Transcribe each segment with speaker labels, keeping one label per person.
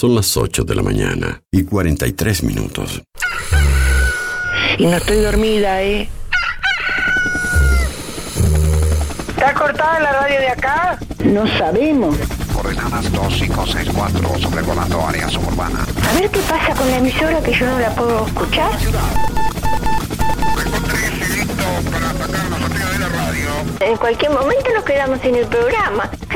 Speaker 1: Son las 8 de la mañana y 43 minutos.
Speaker 2: Y no estoy dormida, ¿eh? ¿Está cortada la radio de acá? No sabemos.
Speaker 3: Coordenadas 2564, sobrevolando área suburbana.
Speaker 2: A ver qué pasa con la emisora que yo no la puedo escuchar. En cualquier momento nos quedamos sin el programa.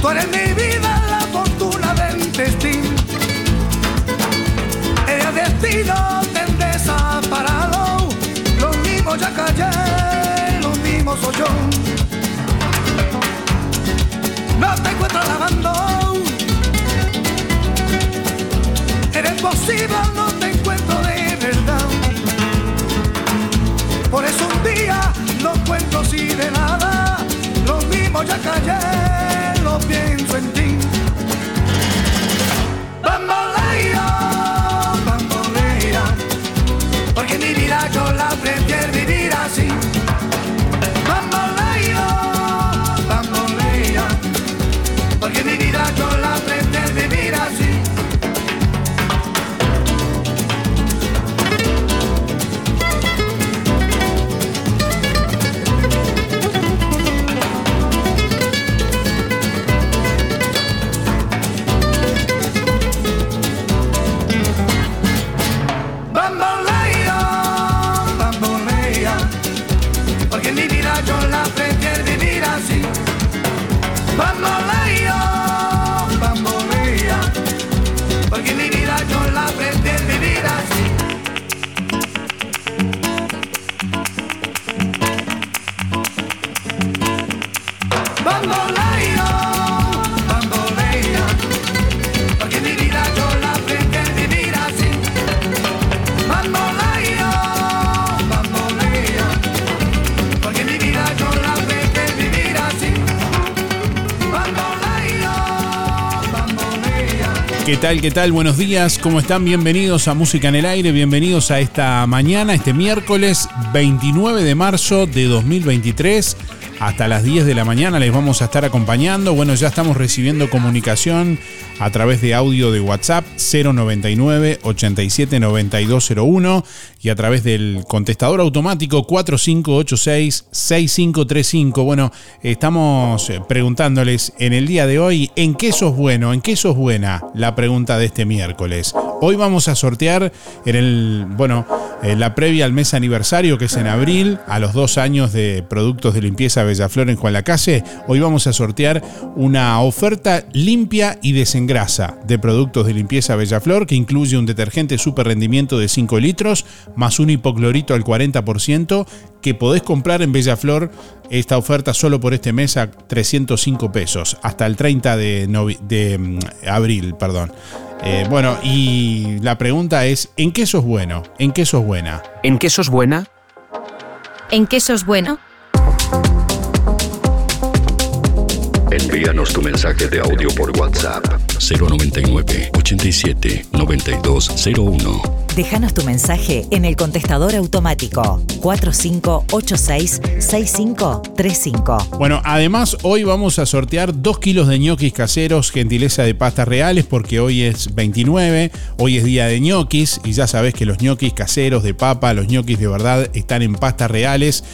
Speaker 4: Tú eres mi vida, la fortuna del destino. El destino te desaparado. Lo mismo ya callé, lo mismo soy yo. No te encuentro lavando. Eres posible, no y de nada, los mismos ya
Speaker 5: cayeron. Tal? ¿Qué tal? Buenos días, ¿cómo están? Bienvenidos a Música en el Aire, bienvenidos a esta mañana, este miércoles 29 de marzo de 2023. Hasta las 10 de la mañana les vamos a estar acompañando. Bueno, ya estamos recibiendo comunicación a través de audio de WhatsApp 099 87 9201 y a través del contestador automático 4586 6535. Bueno, estamos eh, preguntándoles en el día de hoy en qué sos bueno, en qué sos buena, la pregunta de este miércoles. Hoy vamos a sortear en el, bueno, en la previa al mes aniversario que es en abril, a los dos años de productos de limpieza Bellaflor en Juan Lacase, hoy vamos a sortear una oferta limpia y desengrasa de productos de limpieza Bellaflor que incluye un detergente super rendimiento de 5 litros más un hipoclorito al 40% que podés comprar en Bellaflor esta oferta solo por este mes a 305 pesos hasta el 30 de, de mm, abril, perdón. Eh, bueno, y la pregunta es, ¿en qué sos bueno? ¿En qué sos buena?
Speaker 6: ¿En qué sos buena?
Speaker 7: ¿En qué sos bueno?
Speaker 1: Envíanos tu mensaje de audio por WhatsApp 099 87 9201.
Speaker 7: Déjanos tu mensaje en el contestador automático 4586-6535.
Speaker 5: Bueno, además hoy vamos a sortear 2 kilos de ñoquis caseros, gentileza de pastas reales, porque hoy es 29, hoy es día de ñoquis y ya sabes que los ñoquis caseros de papa, los ñoquis de verdad están en pastas reales.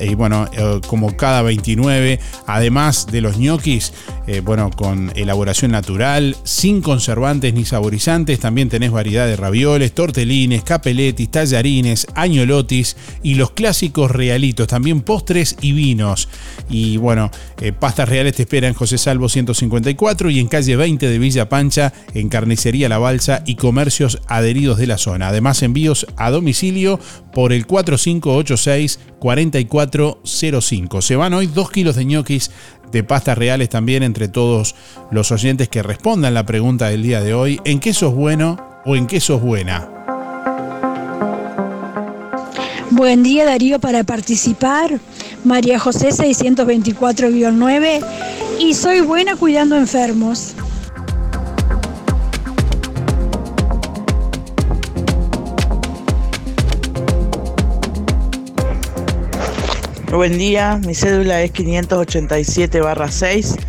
Speaker 5: Y bueno, eh, como cada 29, además de los ñoquis, eh, bueno, con elaboración natural, sin conservantes ni saborizantes, también tenés variedad de ravioles, capeletis, tallarines, añolotis y los clásicos realitos, también postres y vinos. Y bueno, eh, pastas reales te esperan José Salvo 154 y en calle 20 de Villa Pancha, en Carnicería La Balsa y comercios adheridos de la zona. Además, envíos a domicilio por el 4586 4405. Se van hoy 2 kilos de ñoquis de pastas reales también entre todos los oyentes que respondan la pregunta del día de hoy. ¿En qué sos bueno o en qué sos buena?
Speaker 8: Buen día Darío para participar. María José 624-9 y soy buena cuidando enfermos.
Speaker 9: Buen día, mi cédula es 587-6.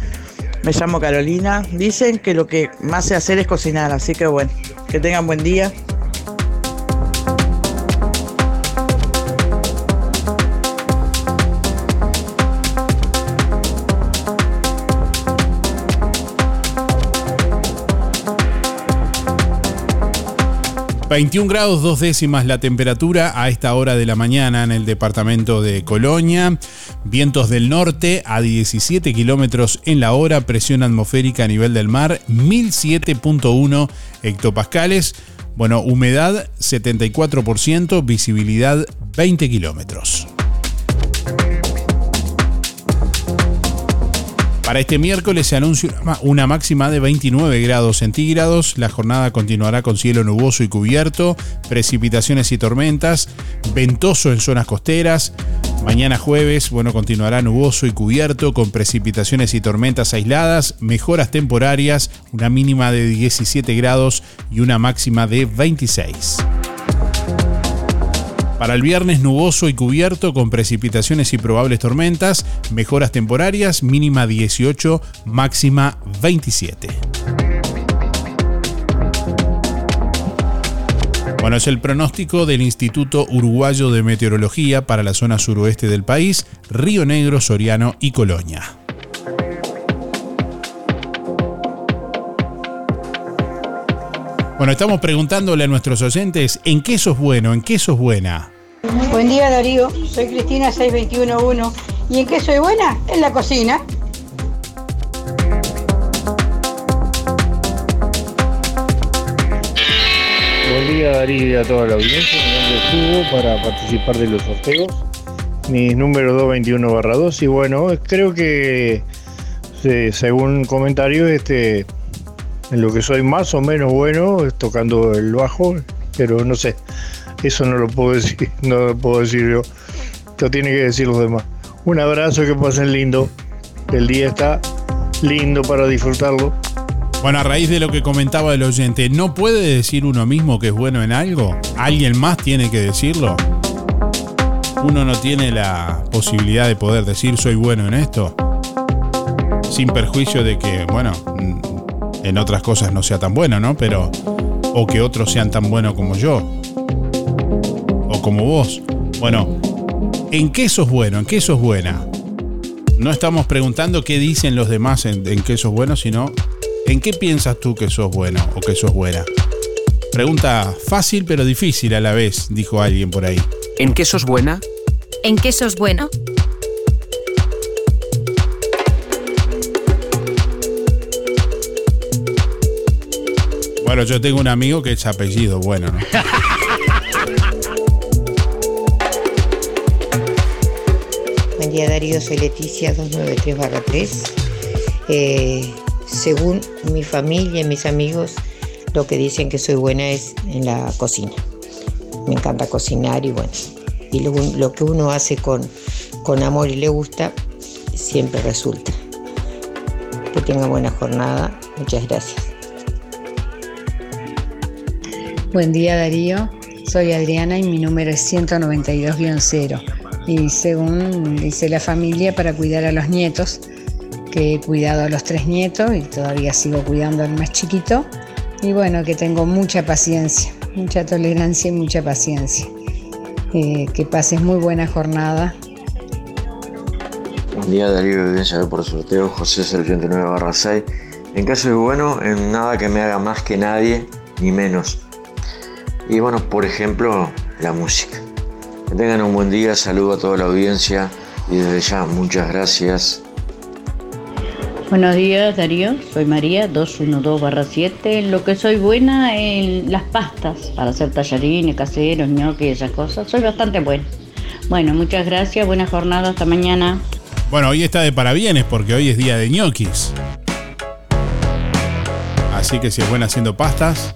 Speaker 9: Me llamo Carolina. Dicen que lo que más sé hacer es cocinar, así que bueno, que tengan buen día.
Speaker 5: 21 grados dos décimas la temperatura a esta hora de la mañana en el departamento de Colonia. Vientos del norte a 17 kilómetros en la hora. Presión atmosférica a nivel del mar 1007.1 hectopascales. Bueno, humedad 74%, visibilidad 20 kilómetros. Para este miércoles se anuncia una máxima de 29 grados centígrados. La jornada continuará con cielo nuboso y cubierto, precipitaciones y tormentas, ventoso en zonas costeras. Mañana jueves, bueno, continuará nuboso y cubierto con precipitaciones y tormentas aisladas, mejoras temporarias, una mínima de 17 grados y una máxima de 26. Para el viernes nuboso y cubierto con precipitaciones y probables tormentas, mejoras temporarias, mínima 18, máxima 27. Bueno, es el pronóstico del Instituto Uruguayo de Meteorología para la zona suroeste del país, Río Negro, Soriano y Colonia. Bueno, estamos preguntándole a nuestros oyentes en qué sos bueno, en qué sos buena.
Speaker 10: Buen día Darío, soy Cristina 6211 y en qué soy buena? En la cocina.
Speaker 11: Buen día Darío y a toda la audiencia, mi nombre es Hugo para participar de los sorteos. Mi número 221 barra 2 y bueno, creo que según comentarios este en lo que soy más o menos bueno es tocando el bajo, pero no sé, eso no lo puedo decir, no lo puedo decir yo, lo tiene que decir los demás. Un abrazo, que pasen lindo, el día está lindo para disfrutarlo.
Speaker 5: Bueno, a raíz de lo que comentaba el oyente, ¿no puede decir uno mismo que es bueno en algo? ¿Alguien más tiene que decirlo? ¿Uno no tiene la posibilidad de poder decir soy bueno en esto? Sin perjuicio de que, bueno, en otras cosas no sea tan bueno, ¿no? Pero. O que otros sean tan buenos como yo. O como vos. Bueno, ¿en qué sos bueno? ¿En qué sos buena? No estamos preguntando qué dicen los demás en, en qué sos bueno, sino en qué piensas tú que sos bueno o que sos buena. Pregunta fácil pero difícil a la vez, dijo alguien por ahí.
Speaker 6: ¿En qué sos buena?
Speaker 7: ¿En qué sos bueno?
Speaker 5: Bueno, yo tengo un amigo que es apellido bueno, ¿no?
Speaker 6: Buen día Darío, soy Leticia 293-3. Eh, según mi familia y mis amigos, lo que dicen que soy buena es en la cocina. Me encanta cocinar y bueno, y lo, lo que uno hace con, con amor y le gusta, siempre resulta. Que tenga buena jornada. Muchas gracias.
Speaker 12: Buen día Darío, soy Adriana y mi número es 192-0. Y según dice la familia, para cuidar a los nietos, que he cuidado a los tres nietos y todavía sigo cuidando al más chiquito. Y bueno, que tengo mucha paciencia, mucha tolerancia y mucha paciencia. Eh, que pases muy buena jornada.
Speaker 13: Buen día Darío Evidencia por sorteo, José 089 barra 6. En caso de bueno, en nada que me haga más que nadie, ni menos. Y bueno, por ejemplo, la música. Que tengan un buen día, saludo a toda la audiencia y desde ya muchas gracias.
Speaker 14: Buenos días Darío, soy María 212-7. En lo que soy buena en las pastas, para hacer tallarines, caseros, ñoquis, esas cosas. Soy bastante buena. Bueno, muchas gracias, buena jornada, hasta mañana.
Speaker 5: Bueno, hoy está de parabienes porque hoy es día de ñoquis. Así que si es buena haciendo pastas,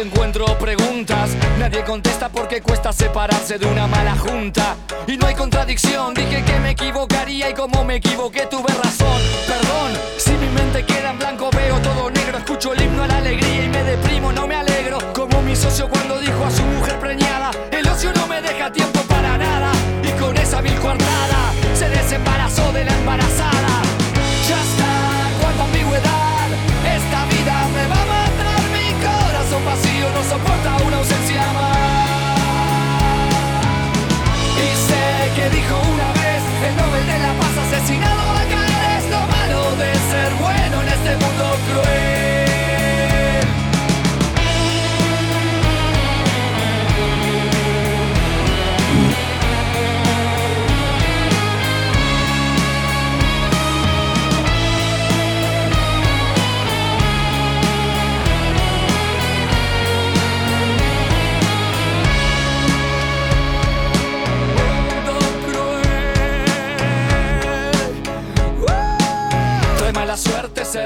Speaker 15: Encuentro preguntas. Nadie contesta porque cuesta separarse de una mala junta. Y no hay contradicción. Dije que me equivocaría y como me equivoqué tuve razón. Perdón, si mi mente queda en blanco veo todo negro. Escucho el himno a la alegría y me deprimo, no me alegro. Como mi socio cuando dijo a su mujer preñada: El ocio no me deja tiempo para nada. Y con esa vil coartada se desembarazó de la embarazada.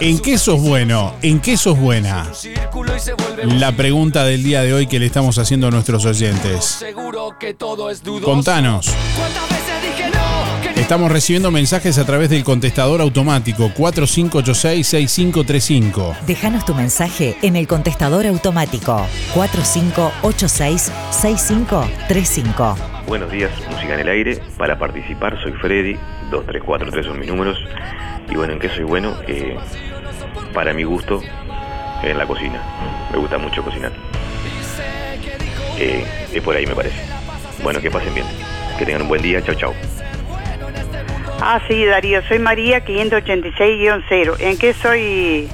Speaker 15: ¿En
Speaker 5: qué sos bueno? ¿En qué sos buena? La pregunta del día de hoy que le estamos haciendo a nuestros oyentes. Contanos. Estamos recibiendo mensajes a través del contestador automático 4586-6535.
Speaker 7: Déjanos tu mensaje en el contestador automático 4586-6535.
Speaker 3: Buenos días, Música en el Aire. Para participar soy Freddy, 2343 son mis números. Y bueno, ¿en qué soy bueno? Eh, para mi gusto, en la cocina. Me gusta mucho cocinar. Eh, es por ahí me parece. Bueno, que pasen bien. Que tengan un buen día. Chao, chao.
Speaker 16: Ah, sí, Darío, soy María 586-0. ¿En qué soy...?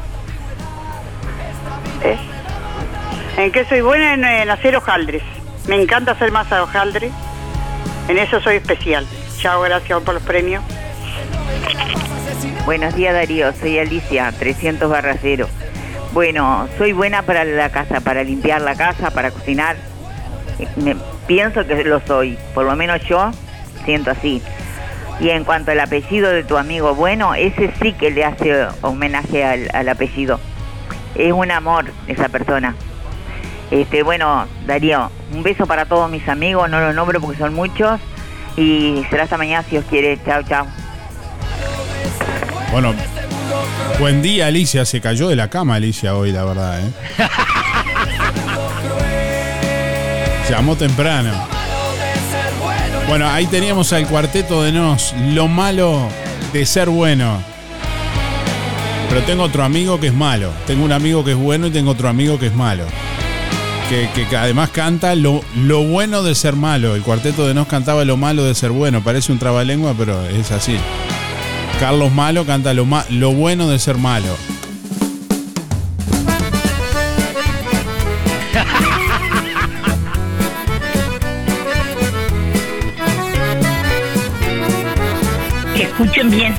Speaker 16: ¿Eh? ¿En qué soy buena? En, hacer hojaldres. Me encanta hacer masa de hojaldre. En eso soy especial. Chao, gracias por los premios.
Speaker 17: Buenos días Darío, soy Alicia, 300 barra cero. Bueno, soy buena para la casa, para limpiar la casa, para cocinar. Me- pienso que lo soy, por lo menos yo siento así. Y en cuanto al apellido de tu amigo, bueno, ese sí que le hace homenaje al, al apellido. Es un amor esa persona. Este, bueno, Darío, un beso para todos mis amigos, no los nombro porque son muchos. Y será hasta mañana si Dios quiere. Chao, chao.
Speaker 5: Bueno, buen día, Alicia. Se cayó de la cama, Alicia, hoy, la verdad, ¿eh? Llamó temprano. Bueno, ahí teníamos al cuarteto de Nos. Lo malo de ser bueno. Pero tengo otro amigo que es malo. Tengo un amigo que es bueno y tengo otro amigo que es malo. Que, que- que además canta lo, lo bueno de ser malo. El cuarteto de Nos cantaba lo malo de ser bueno. Parece un trabalengua, pero es así. Carlos Malo canta lo, ma- lo bueno de ser malo.
Speaker 16: Escuchen bien.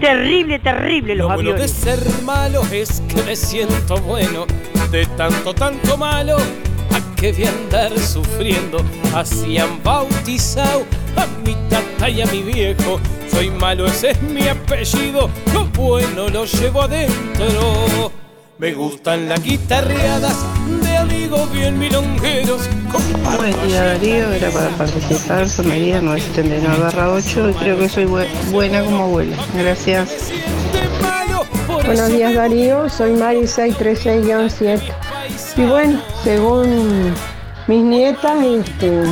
Speaker 16: Terrible, terrible los
Speaker 18: Lo bueno de
Speaker 16: aviones.
Speaker 18: ser malo es que me siento bueno. De tanto, tanto malo, a qué voy a andar sufriendo. Así han bautizado a mi tata y a mi viejo. Soy malo, ese es mi apellido. Lo bueno lo llevo adentro. Me gustan las guitarreadas de amigos bien milongueros. con
Speaker 19: Buen día Darío, era para participar, su medida 979 barra 8 y creo que soy bue- buena como abuela. Gracias.
Speaker 20: Buenos días Darío, soy Mari 636-7. Y bueno, según mis nietas este,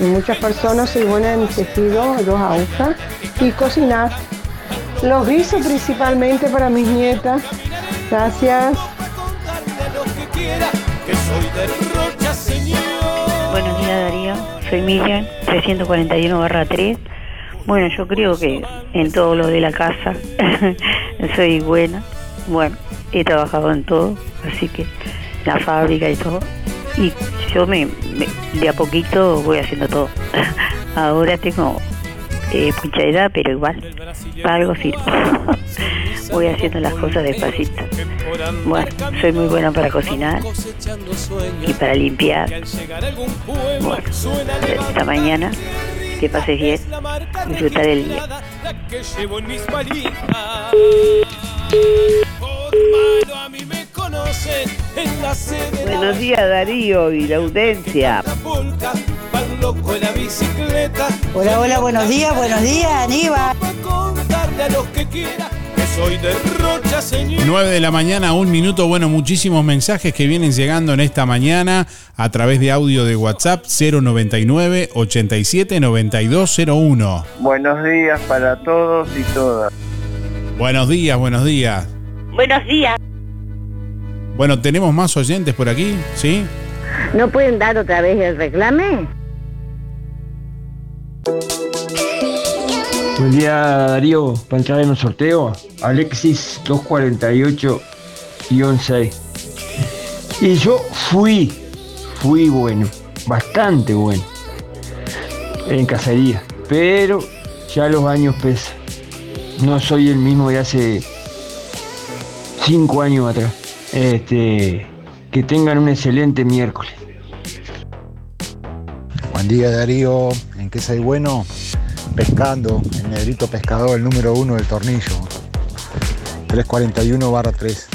Speaker 20: muchas personas, soy buena en tejido, dos agujas y cocinar. Los guisos principalmente para mis nietas. Gracias.
Speaker 21: Buenos días Darío, soy Miriam, 341 barra 3. Bueno, yo creo que en todo lo de la casa soy buena. Bueno, he trabajado en todo, así que la fábrica y todo. Y yo me, me- de a poquito voy haciendo todo. Ahora tengo eh, mucha edad, pero igual, para algo sirve. voy haciendo las cosas despacito. Bueno, soy muy buena para cocinar y para limpiar. Bueno, esta mañana, que pases bien, disfrutar el día.
Speaker 22: Buenos días Darío y la audiencia.
Speaker 23: Hola, hola, buenos días, buenos días, Aníbal.
Speaker 18: Que soy de Rocha, señor.
Speaker 5: 9 de la mañana, un minuto. Bueno, muchísimos mensajes que vienen llegando en esta mañana a través de audio de WhatsApp 099 87 9201.
Speaker 24: Buenos días para todos y todas.
Speaker 5: Buenos días, buenos días.
Speaker 25: Buenos días.
Speaker 5: Bueno, tenemos más oyentes por aquí, ¿sí?
Speaker 25: ¿No pueden dar otra vez el reclame?
Speaker 26: Buen día Darío, para entrar en un sorteo, Alexis 248-6. Y yo fui, fui bueno, bastante bueno, en cacería, pero ya los años pesan. No soy el mismo de hace cinco años atrás. Este, que tengan un excelente miércoles.
Speaker 27: Buen día Darío, ¿en qué soy bueno? Pescando, el negrito pescador, el número uno del tornillo. 341 barra 3.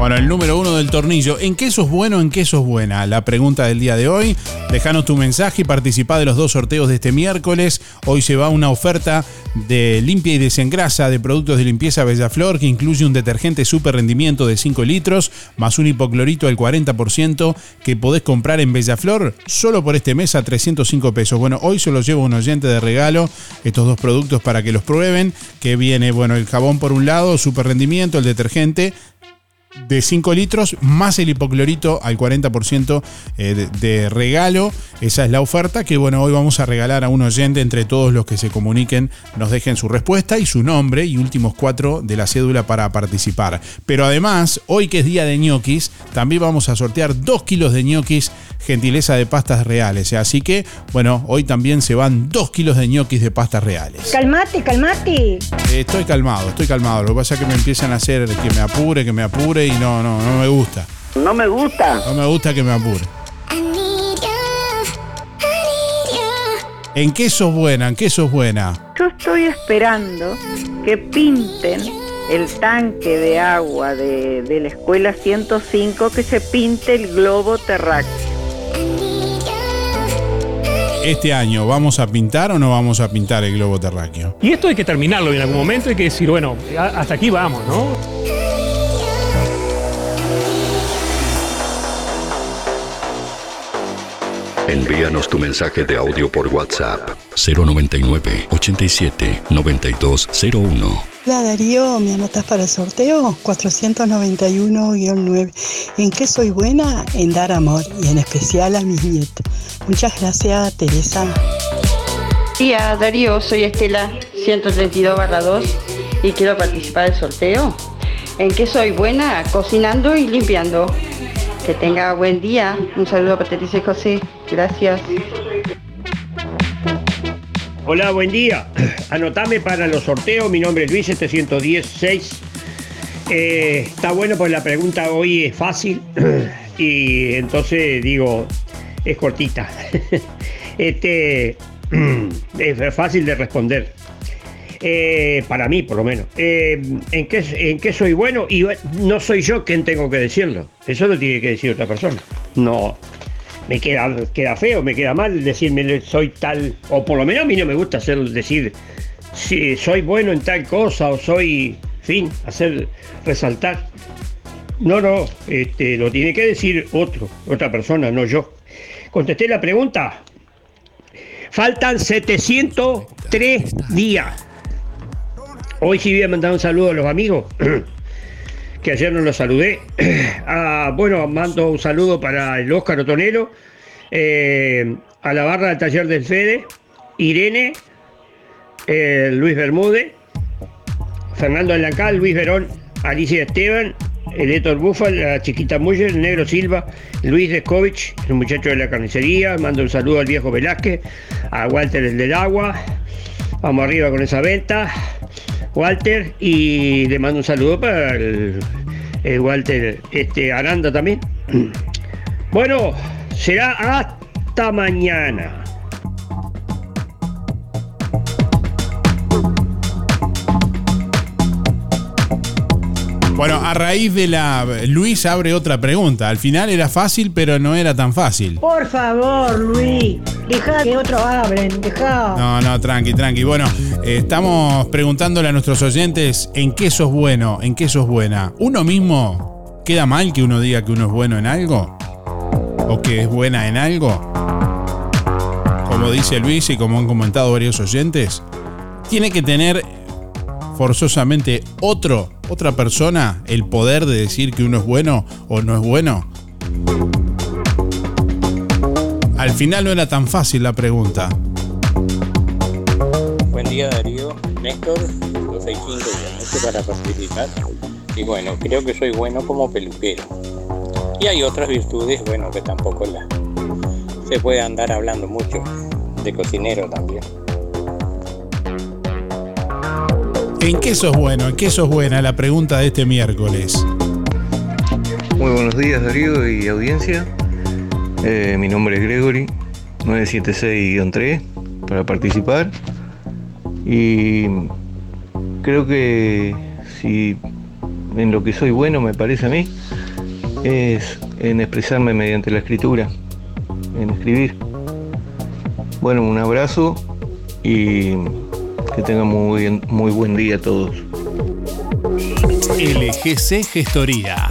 Speaker 5: Bueno, el número uno del tornillo. ¿En qué sos bueno, en qué sos buena? La pregunta del día de hoy. Dejanos tu mensaje y participa de los dos sorteos de este miércoles. Hoy se va una oferta de limpia y desengrasa de productos de limpieza Bellaflor que incluye un detergente super rendimiento de 5 litros más un hipoclorito al 40% que podés comprar en Bellaflor solo por este mes a 305 pesos. Bueno, hoy se los llevo un oyente de regalo estos dos productos para que los prueben. Que viene, bueno, el jabón por un lado, super rendimiento, el detergente de 5 litros más el hipoclorito al 40% eh, de, regalo. Esa es la oferta que bueno, hoy vamos a regalar a un oyente entre todos los que se comuniquen, nos dejen su respuesta y su nombre y últimos cuatro de la cédula para participar. Pero además, hoy que es día de ñoquis, también vamos a sortear 2 kilos de ñoquis, gentileza de pastas reales. Así que, bueno, hoy también se van 2 kilos de ñoquis de pastas reales.
Speaker 10: Calmate, calmate.
Speaker 5: Eh, Estoy calmado, estoy calmado. Lo que pasa es que me empiezan a hacer que me apure, que me apure y no, no, no me gusta.
Speaker 25: No me gusta.
Speaker 5: No me gusta que me apure. ¿En qué sos buena? ¿En qué sos buena?
Speaker 28: Yo estoy esperando que pinten
Speaker 29: el tanque de agua de, de la escuela 105 que se pinte el globo terráqueo.
Speaker 5: Este año, ¿vamos a pintar o no vamos a pintar el globo terráqueo?
Speaker 30: Y esto hay que terminarlo en algún momento, hay que decir, bueno, hasta aquí vamos, ¿no?
Speaker 31: Envíanos tu mensaje de audio por WhatsApp 099 87 9201.
Speaker 32: Hola Darío, ¿me anotas para el sorteo? 491-9. ¿En qué soy buena? En dar amor y en especial a mis nietos. Muchas gracias, Teresa.
Speaker 10: Día, Darío, soy Estela 132 2 y quiero participar del sorteo. ¿En qué soy buena? Cocinando y limpiando. Que tenga buen día. Un saludo para Teresa y José. Gracias.
Speaker 33: Hola, buen día. Anotame para los sorteos. Mi nombre es Luis 716. Eh, está bueno pues la pregunta hoy es fácil y entonces digo, es cortita. Este es fácil de responder. Eh, para mí, por lo menos. Eh, ¿en, qué, ¿En qué soy bueno? Y no soy yo quien tengo que decirlo. Eso lo tiene que decir otra persona. No, me queda, queda feo, me queda mal decirme soy tal, o por lo menos a mí no me gusta hacer decir si soy bueno en tal cosa o soy, fin, hacer resaltar. No, no, este, lo tiene que decir otro, otra persona, no yo. Contesté la pregunta. Faltan 703 días. Hoy sí voy a mandar un saludo a los amigos, que ayer no los saludé. Ah, bueno, mando un saludo para el Óscar Otonero, eh, a la barra del taller del Fede, Irene, eh, Luis Bermúdez, Fernando Alancal, Luis Verón, Alicia Esteban, el Héctor Búfal, la chiquita Muller, el Negro Silva, Luis Descovich, el muchacho de la carnicería, mando un saludo al viejo Velázquez, a Walter el del agua, vamos arriba con esa venta, Walter, y le mando un saludo para el, Walter este, Aranda también. Bueno, será hasta mañana.
Speaker 5: Bueno, a raíz de la. Luis abre otra pregunta. Al final era fácil, pero no era tan fácil.
Speaker 10: Por favor, Luis, deja que otros abren, deja.
Speaker 5: No, no, tranqui, tranqui. Bueno, eh, estamos preguntándole a nuestros oyentes en qué sos bueno, en qué sos buena. ¿Uno mismo queda mal que uno diga que uno es bueno en algo? ¿O que es buena en algo? Como dice Luis y como han comentado varios oyentes, tiene que tener forzosamente otro, otra persona, el poder de decir que uno es bueno o no es bueno. Al final no era tan fácil la pregunta.
Speaker 34: Buen día Darío, Néstor, 265 llamaste para participar. Y bueno, creo que soy bueno como peluquero. Y hay otras virtudes, bueno, que tampoco la se puede andar hablando mucho. De cocinero también.
Speaker 5: ¿En qué sos bueno? ¿En qué sos buena? La pregunta de este miércoles.
Speaker 35: Muy buenos días Darío y audiencia. Eh, mi nombre es Gregory, 976-3 para participar. Y creo que si en lo que soy bueno me parece a mí es en expresarme mediante la escritura, en escribir. Bueno, un abrazo y que tengan muy, buen día a todos.
Speaker 5: LGC Gestoría.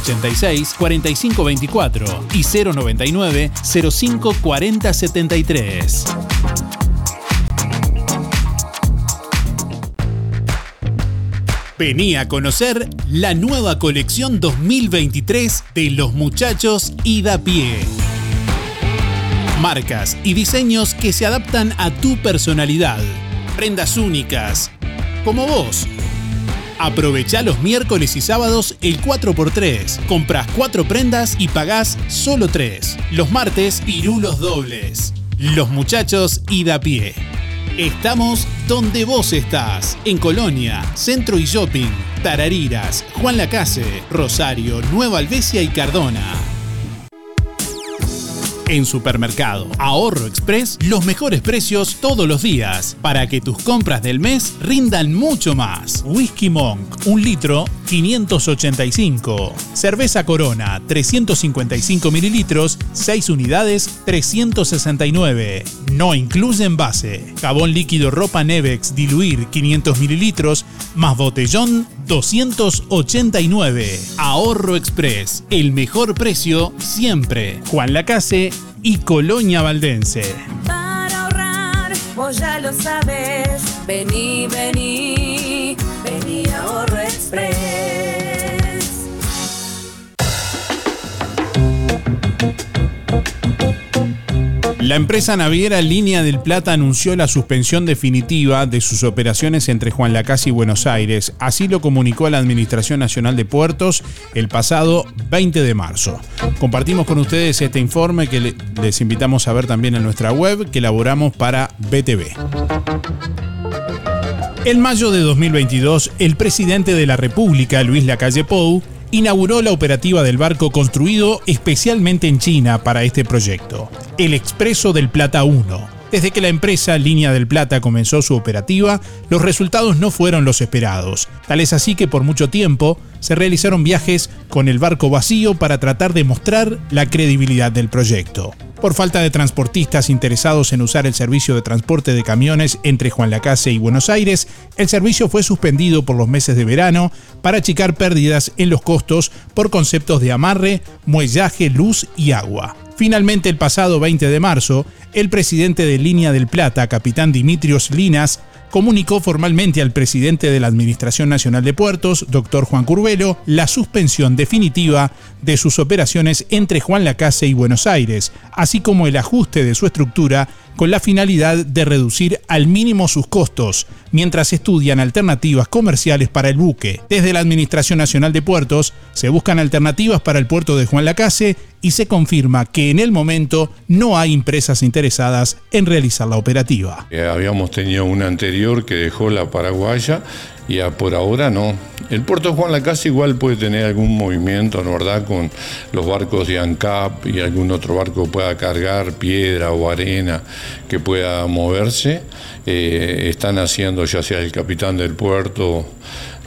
Speaker 5: 4586-4524 y 099-054073. Vení a conocer la nueva colección 2023 de los muchachos Ida Pie. Marcas y diseños que se adaptan a tu personalidad. Prendas únicas, como vos. Aprovecha los miércoles y sábados el 4x3. Compras 4 prendas y pagás solo 3. Los martes, pirulos dobles. Los muchachos y da pie. Estamos donde vos estás, en Colonia, Centro y Shopping, Tarariras, Juan Lacase, Rosario, Nueva Albesia y Cardona. En Supermercado Ahorro Express, los mejores precios todos los días, para que tus compras del mes rindan mucho más. Whisky Monk, un litro, 585. Cerveza Corona, 355 mililitros, 6 unidades, 369. No incluye envase. Jabón líquido ropa Nevex diluir, 500 mililitros, más botellón, 289. Ahorro Express, el mejor precio siempre. Juan Lacase y Colonia Valdense.
Speaker 36: Para ahorrar, vos ya lo sabes. Vení, vení, vení Ahorro Express.
Speaker 5: La empresa naviera Línea del Plata anunció la suspensión definitiva de sus operaciones entre Juan Lacase y Buenos Aires. Así lo comunicó a la Administración Nacional de Puertos el pasado 20 de marzo. Compartimos con ustedes este informe que le- les invitamos a ver también en nuestra web que elaboramos para BTV. En mayo de 2022, el presidente de la República, Luis Lacalle Pou, inauguró la operativa del barco construido especialmente en China para este proyecto, el Expreso del Plata 1. Desde que la empresa Línea del Plata comenzó su operativa, los resultados no fueron los esperados. Tal es así que por mucho tiempo se realizaron viajes con el barco vacío para tratar de mostrar la credibilidad del proyecto. Por falta de transportistas interesados en usar el servicio de transporte de camiones entre Juan Lacase y Buenos Aires, el servicio fue suspendido por los meses de verano para achicar pérdidas en los costos por conceptos de amarre, muellaje, luz y agua. Finalmente, el pasado 20 de marzo, el presidente de Línea del Plata, capitán Dimitrios Linas, comunicó formalmente al presidente de la Administración Nacional de Puertos, doctor Juan Curvelo, la suspensión definitiva de sus operaciones entre Juan Lacase y Buenos Aires, así como el ajuste de su estructura con la finalidad de reducir al mínimo sus costos, mientras estudian alternativas comerciales para el buque. Desde la Administración Nacional de Puertos se buscan alternativas para el puerto de Juan Lacase y se confirma que en el momento no hay empresas interesadas en realizar la operativa.
Speaker 37: Eh, habíamos tenido una anterior que dejó la paraguaya y a- por ahora no. El puerto Juan Lacase igual puede tener algún movimiento, ¿no verdad? Con los barcos de ANCAP y algún otro barco que pueda cargar piedra o arena que pueda moverse. Eh, están haciendo ya sea el capitán del puerto,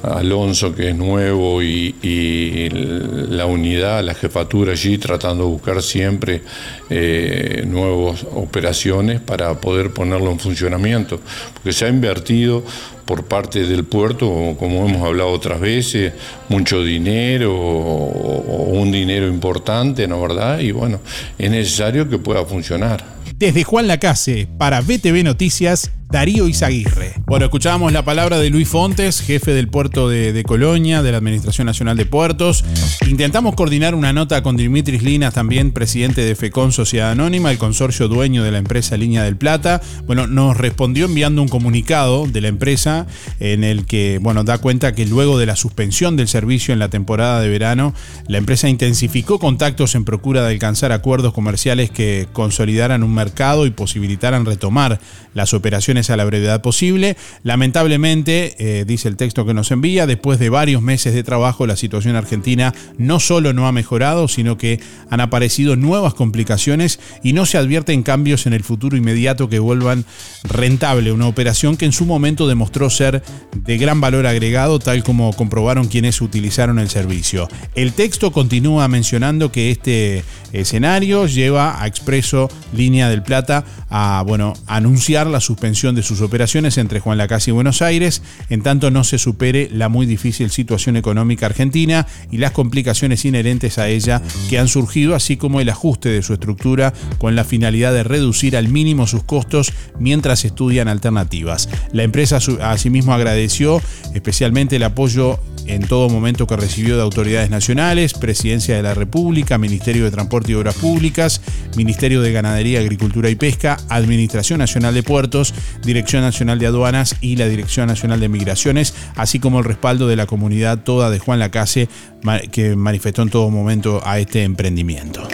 Speaker 37: Alonso, que es nuevo, y, y la unidad, la jefatura allí, tratando de buscar siempre eh, nuevas operaciones para poder ponerlo en funcionamiento. Porque se ha invertido por parte del puerto, como hemos hablado otras veces, mucho dinero o, un dinero importante, ¿no verdad? Y bueno, es necesario que pueda funcionar.
Speaker 5: Desde Juan Lacase, para BTV Noticias, Darío Izaguirre. Bueno, escuchábamos la palabra de Luis Fontes, jefe del puerto de, Colonia, de la Administración Nacional de Puertos. Intentamos coordinar una nota con Dimitris Linas, también presidente de FECON Sociedad Anónima, el consorcio dueño de la empresa Línea del Plata. Bueno, nos respondió enviando un comunicado de la empresa en el que, bueno, da cuenta que luego de la suspensión del servicio en la temporada de verano, la empresa intensificó contactos en procura de alcanzar acuerdos comerciales que consolidaran un mercado y posibilitaran retomar las operaciones a la brevedad posible. Lamentablemente, eh, dice el texto que nos envía, después de varios meses de trabajo, la situación argentina no solo no ha mejorado, sino que han aparecido nuevas complicaciones y no se advierten cambios en el futuro inmediato que vuelvan rentable una operación que en su momento demostró ser de gran valor agregado, tal como comprobaron quienes utilizaron el servicio. El texto continúa mencionando que este escenario lleva a Expreso Línea del Plata a bueno, anunciar la suspensión de sus operaciones entre Juan Lacase y Buenos Aires, en tanto no se supere la muy difícil situación económica argentina y las complicaciones inherentes a ella que han surgido, así como el ajuste de su estructura con la finalidad de reducir al mínimo sus costos mientras estudian alternativas. La empresa asimismo agradeció especialmente el apoyo en todo momento que recibió de autoridades nacionales, Presidencia de la República, Ministerio de Transporte y Obras Públicas, Ministerio de Ganadería, Agricultura y Pesca, Administración Nacional de Puertos, Dirección Nacional de Aduanas y la Dirección Nacional de Migraciones, así como el respaldo de la comunidad toda de Juan Lacase, que manifestó en todo momento a este emprendimiento.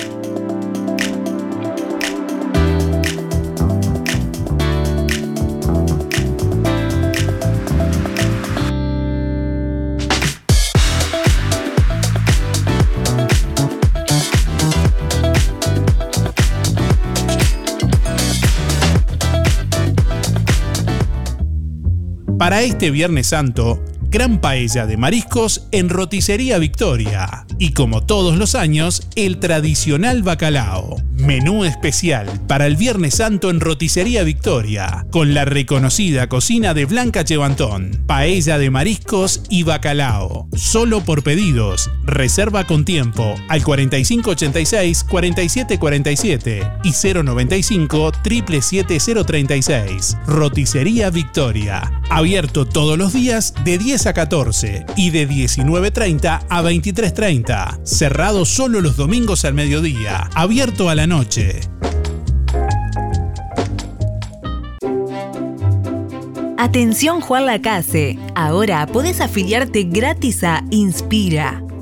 Speaker 5: Para este Viernes Santo, gran paella de mariscos en Roticería Victoria. Y como todos los años, el tradicional bacalao. Menú especial para el Viernes Santo en Roticería Victoria, con la reconocida cocina de Blanca Chevantón. Paella de mariscos y bacalao. Solo por pedidos. Reserva con tiempo al 4586-4747 y 095 77036. Roticería Victoria. Abierto todos los días de 10 a 14 y de 19.30 a 23.30. Cerrado solo los domingos al mediodía. Abierto a la noche.
Speaker 7: Atención Juan Lacase, ahora podés afiliarte gratis a Inspira.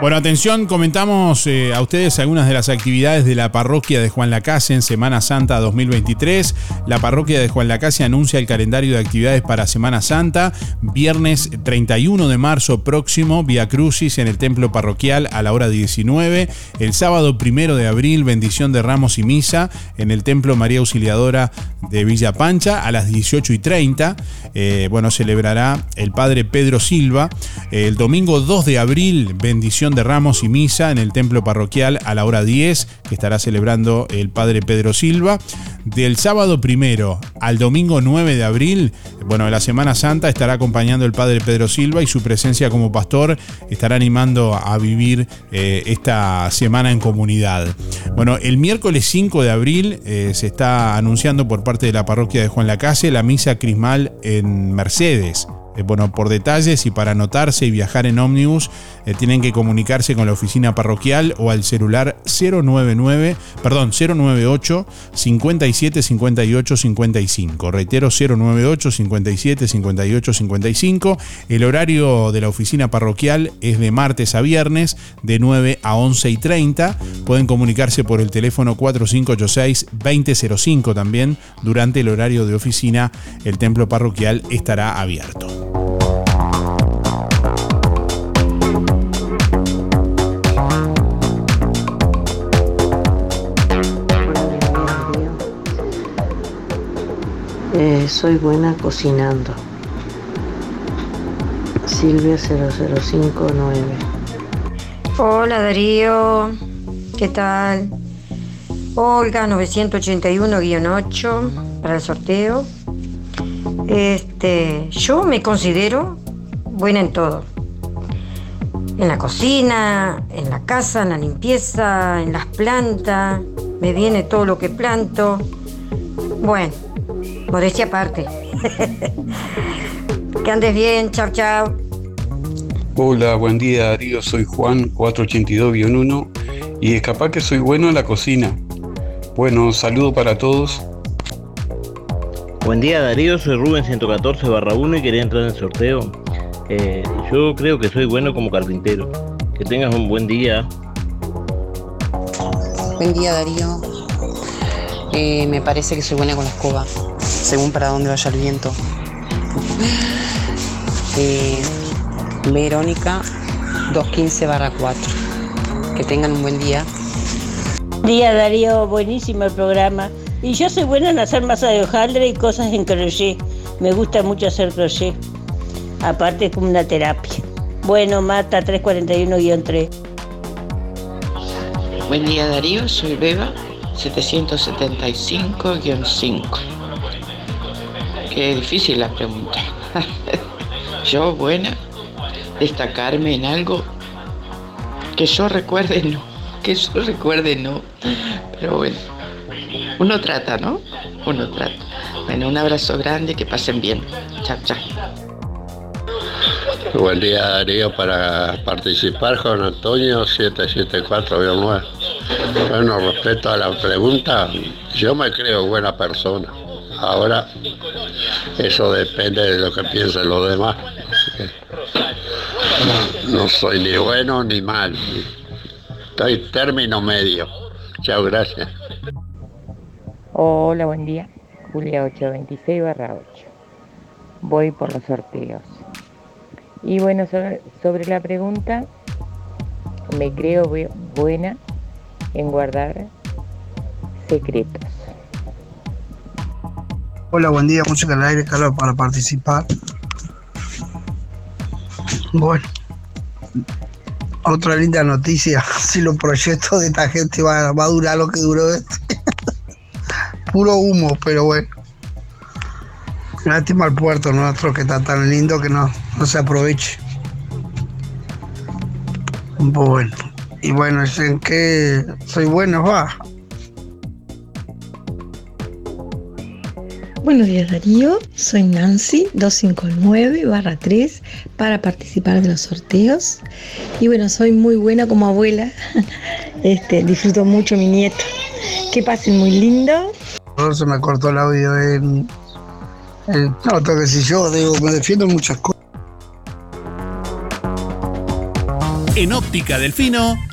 Speaker 5: Bueno, atención, comentamos eh, a ustedes algunas de las actividades de la parroquia de Juan Lacase en Semana Santa 2023. La parroquia de Juan Lacase anuncia el calendario de actividades para Semana Santa. Viernes 31 de marzo próximo, Via Crucis en el templo parroquial a la hora 19. El sábado 1 de abril, bendición de ramos y misa en el templo María Auxiliadora de Villa Pancha a las 18 y 30. Eh, bueno, celebrará el padre Pedro Silva. El domingo 2 de abril, bendición de Ramos y Misa en el templo parroquial a la hora 10, que estará celebrando el padre Pedro Silva. Del sábado primero al domingo 9 de abril, bueno, la Semana Santa estará acompañando el padre Pedro Silva y su presencia como pastor estará animando a vivir eh, esta semana en comunidad. Bueno, el miércoles 5 de abril eh, se está anunciando por parte de la parroquia de Juan Lacase la misa crismal en Mercedes. Eh, bueno, por detalles y para anotarse y viajar en ómnibus, eh, tienen que comunicarse con la oficina parroquial o al celular 099, perdón, 098 57 58 55. Reitero, 098 57 58 55. El horario de la oficina parroquial es de martes a viernes, de 9 a 11 y 30. Pueden comunicarse por el teléfono 4586 2005 también. Durante el horario de oficina, el templo parroquial estará abierto.
Speaker 25: Eh, soy buena cocinando. Silvia 0059.
Speaker 38: Hola Darío, ¿qué tal? Olga 981-8 para el sorteo. Este, yo me considero buena en todo. En la cocina, en la casa, en la limpieza, en las plantas. Me viene todo lo que planto. Bueno, Modestia aparte. que andes bien, chao, chao.
Speaker 39: Hola, buen día Darío, soy Juan 482-1 y es capaz que soy bueno en la cocina. Bueno, saludo para todos.
Speaker 40: Buen día Darío, soy Rubén 114 1 y quería entrar en el sorteo. Eh, yo creo que soy bueno como carpintero. Que tengas un buen día.
Speaker 41: Buen día Darío. Eh, me parece que soy buena con la escoba según para dónde vaya el viento. Eh, Verónica 215 4. Que tengan un buen día.
Speaker 42: Día Darío, buenísimo el programa. Y yo soy buena en hacer masa de hojaldre y cosas en crochet. Me gusta mucho hacer crochet. Aparte es como una terapia. Bueno, mata 341-3.
Speaker 43: Buen día Darío, soy Beba, 775-5. Qué difícil la pregunta. yo, buena, destacarme en algo que yo recuerde, no. Que yo recuerde, no. Pero bueno, uno trata, ¿no? Uno trata. Bueno, un abrazo grande, que pasen bien. Chao, chao.
Speaker 35: Buen día Darío para participar Juan Antonio 774 Bueno, respecto a la pregunta, yo me creo buena persona. Ahora, eso depende de lo que piensen los demás. No soy ni bueno ni mal. Estoy término medio. Chao, gracias.
Speaker 44: Hola, buen día. Julia 826 barra 8. Voy por los sorteos. Y bueno, sobre, sobre la pregunta, me creo bu- buena en guardar secretos.
Speaker 45: Hola, buen día, música al aire, Carlos, para participar. Bueno, otra linda noticia, si los proyectos de esta gente va, va a durar lo que duró este. Puro humo, pero bueno. Lástima al puerto nuestro que está tan lindo que no, no se aproveche. Bueno, y bueno, es en que soy bueno, va.
Speaker 46: Buenos días Darío, soy Nancy 259-3 para participar de los sorteos y bueno, soy muy buena como abuela, este, disfruto mucho mi nieto. Que pasen muy lindo.
Speaker 45: Se me cortó el audio en, en- no, tengo que decir yo, digo, me defiendo en muchas cosas.
Speaker 5: En Óptica Delfino,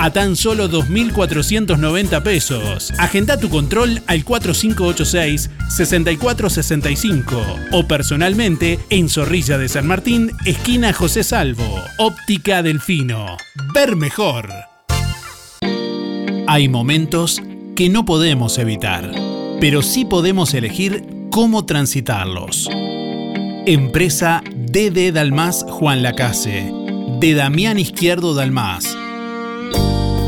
Speaker 5: a tan solo 2.490 pesos. Agenda tu control al 4586-6465 o personalmente en Zorrilla de San Martín, esquina José Salvo. Óptica Delfino. Ver mejor. Hay momentos que no podemos evitar, pero sí podemos elegir cómo transitarlos. Empresa DD Dalmas Juan Lacase, de Damián Izquierdo Dalmas.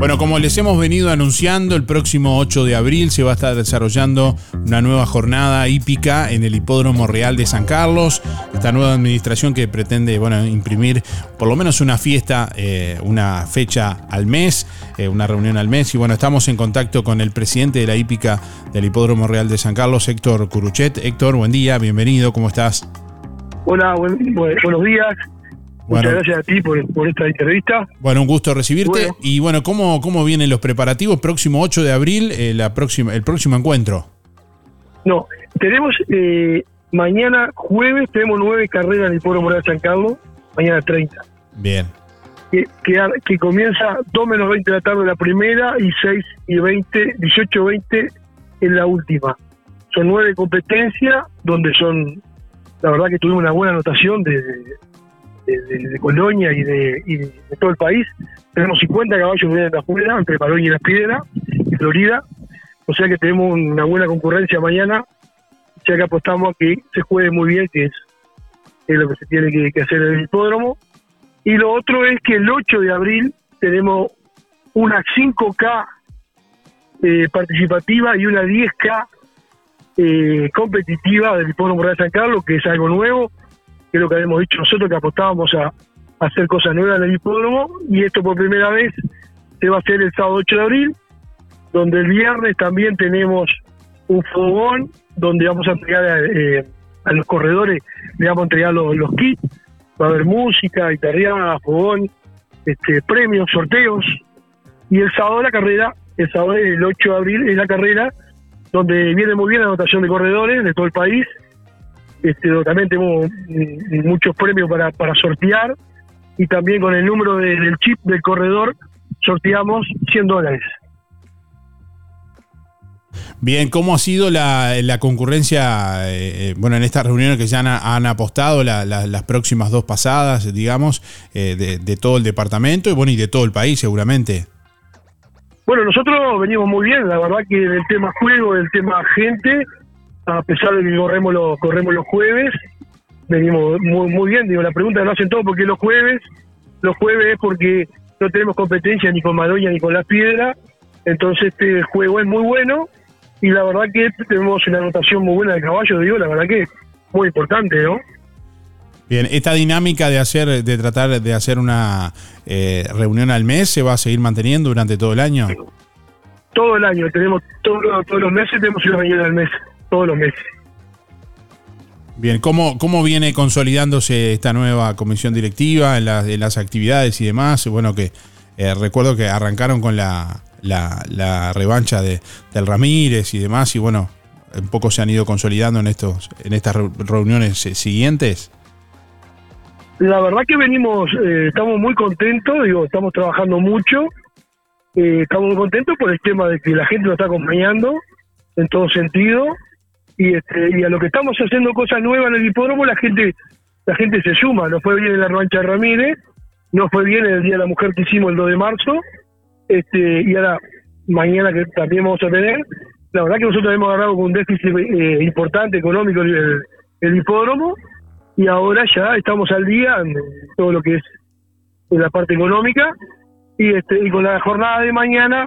Speaker 5: Bueno, como les hemos venido anunciando, el próximo 8 de abril se va a estar desarrollando una nueva jornada hípica en el Hipódromo Real de San Carlos. Esta nueva administración que pretende, bueno, imprimir por lo menos una fiesta, eh, una fecha al mes, eh, una reunión al mes. Y bueno, estamos en contacto con el presidente de la hípica del Hipódromo Real de San Carlos, Héctor Curuchet. Héctor, buen día, bienvenido, ¿cómo estás?
Speaker 47: Hola, buen- bu- buenos días.
Speaker 5: Bueno.
Speaker 47: Muchas gracias a ti por, por esta entrevista.
Speaker 5: Bueno, un gusto recibirte.
Speaker 47: Bueno.
Speaker 5: Y bueno, ¿cómo, ¿cómo vienen los preparativos? Próximo 8 de abril, eh, la próxima, el próximo encuentro.
Speaker 47: No, tenemos eh, mañana jueves, tenemos nueve carreras en el Pueblo Moral de San Carlos, mañana 30.
Speaker 5: Bien.
Speaker 47: Que, que, que comienza 2 menos 20 de la tarde la primera y 6 y 20, 18 20 en la última. Son nueve competencias donde son, la verdad que tuvimos una buena anotación de, de, de- de Colonia y de, y de todo el país. Tenemos 50 caballos de afuera, entre Parón y Las Piedras, y Florida. O sea que tenemos una buena concurrencia mañana, ya que apostamos a que se juegue muy bien, que es, lo que se tiene que, hacer en el hipódromo. Y lo otro es que el 8 de abril tenemos una 5K eh, participativa y una 10K eh, competitiva del Hipódromo Real San Carlos, que es algo nuevo, que lo que habíamos dicho nosotros, que apostábamos a, hacer cosas nuevas en el hipódromo, y esto por primera vez se va a hacer el sábado 8 de abril, donde el viernes también tenemos un fogón, donde vamos a entregar a, eh, a los corredores, le vamos a entregar los, kits, va a haber música, guitarreada, fogón, este, premios, sorteos, y el sábado la carrera, el sábado el 8 de abril es la carrera, donde viene muy bien la anotación de corredores de todo el país, este, también tenemos muchos premios para, para sortear, y también con el número de- del chip del corredor sorteamos 100 dólares.
Speaker 5: Bien, ¿cómo ha sido la, la concurrencia, eh, eh, bueno, en estas reuniones que ya han, han apostado la- la- las próximas dos pasadas, digamos, eh, de, de todo el departamento y bueno, y de todo el país seguramente?
Speaker 47: Bueno, nosotros venimos muy bien, la verdad que del tema juego, del tema gente, a pesar de que corremos los, corremos los jueves, venimos muy, muy bien. Digo, la pregunta no hacen todo porque los jueves, los jueves es porque no tenemos competencia ni con Madoña ni con La Piedra, entonces este juego es muy bueno y la verdad que tenemos una anotación muy buena de caballo, digo, la verdad que muy importante, ¿no?
Speaker 5: Bien, esta dinámica de hacer, de tratar de hacer una eh, reunión al mes se va a seguir manteniendo durante todo el año.
Speaker 47: Todo el año, tenemos todo- todos los meses, tenemos una reunión al mes, todos los meses.
Speaker 5: Bien, ¿cómo, cómo viene consolidándose esta nueva comisión directiva en, las- en las actividades y demás? Bueno, que eh, recuerdo que arrancaron con la, la, la revancha de, del Ramírez y demás, y bueno, un poco se han ido consolidando en estos en estas re- reuniones eh, siguientes.
Speaker 47: La verdad que venimos, eh, estamos muy contentos, digo, estamos trabajando mucho, eh, estamos muy contentos por el tema de que la gente nos está acompañando en todo sentido y, este, y a lo que estamos haciendo cosas nuevas en el hipódromo, la gente la gente se suma, nos fue bien en la revancha de Ramírez, nos fue bien en el Día de la Mujer que hicimos el 2 de marzo, este, y ahora mañana que también vamos a tener, la verdad que nosotros hemos agarrado con un déficit eh, importante económico el, el hipódromo, y ahora ya estamos al día en todo lo que es en la parte económica. Y este y con la jornada de mañana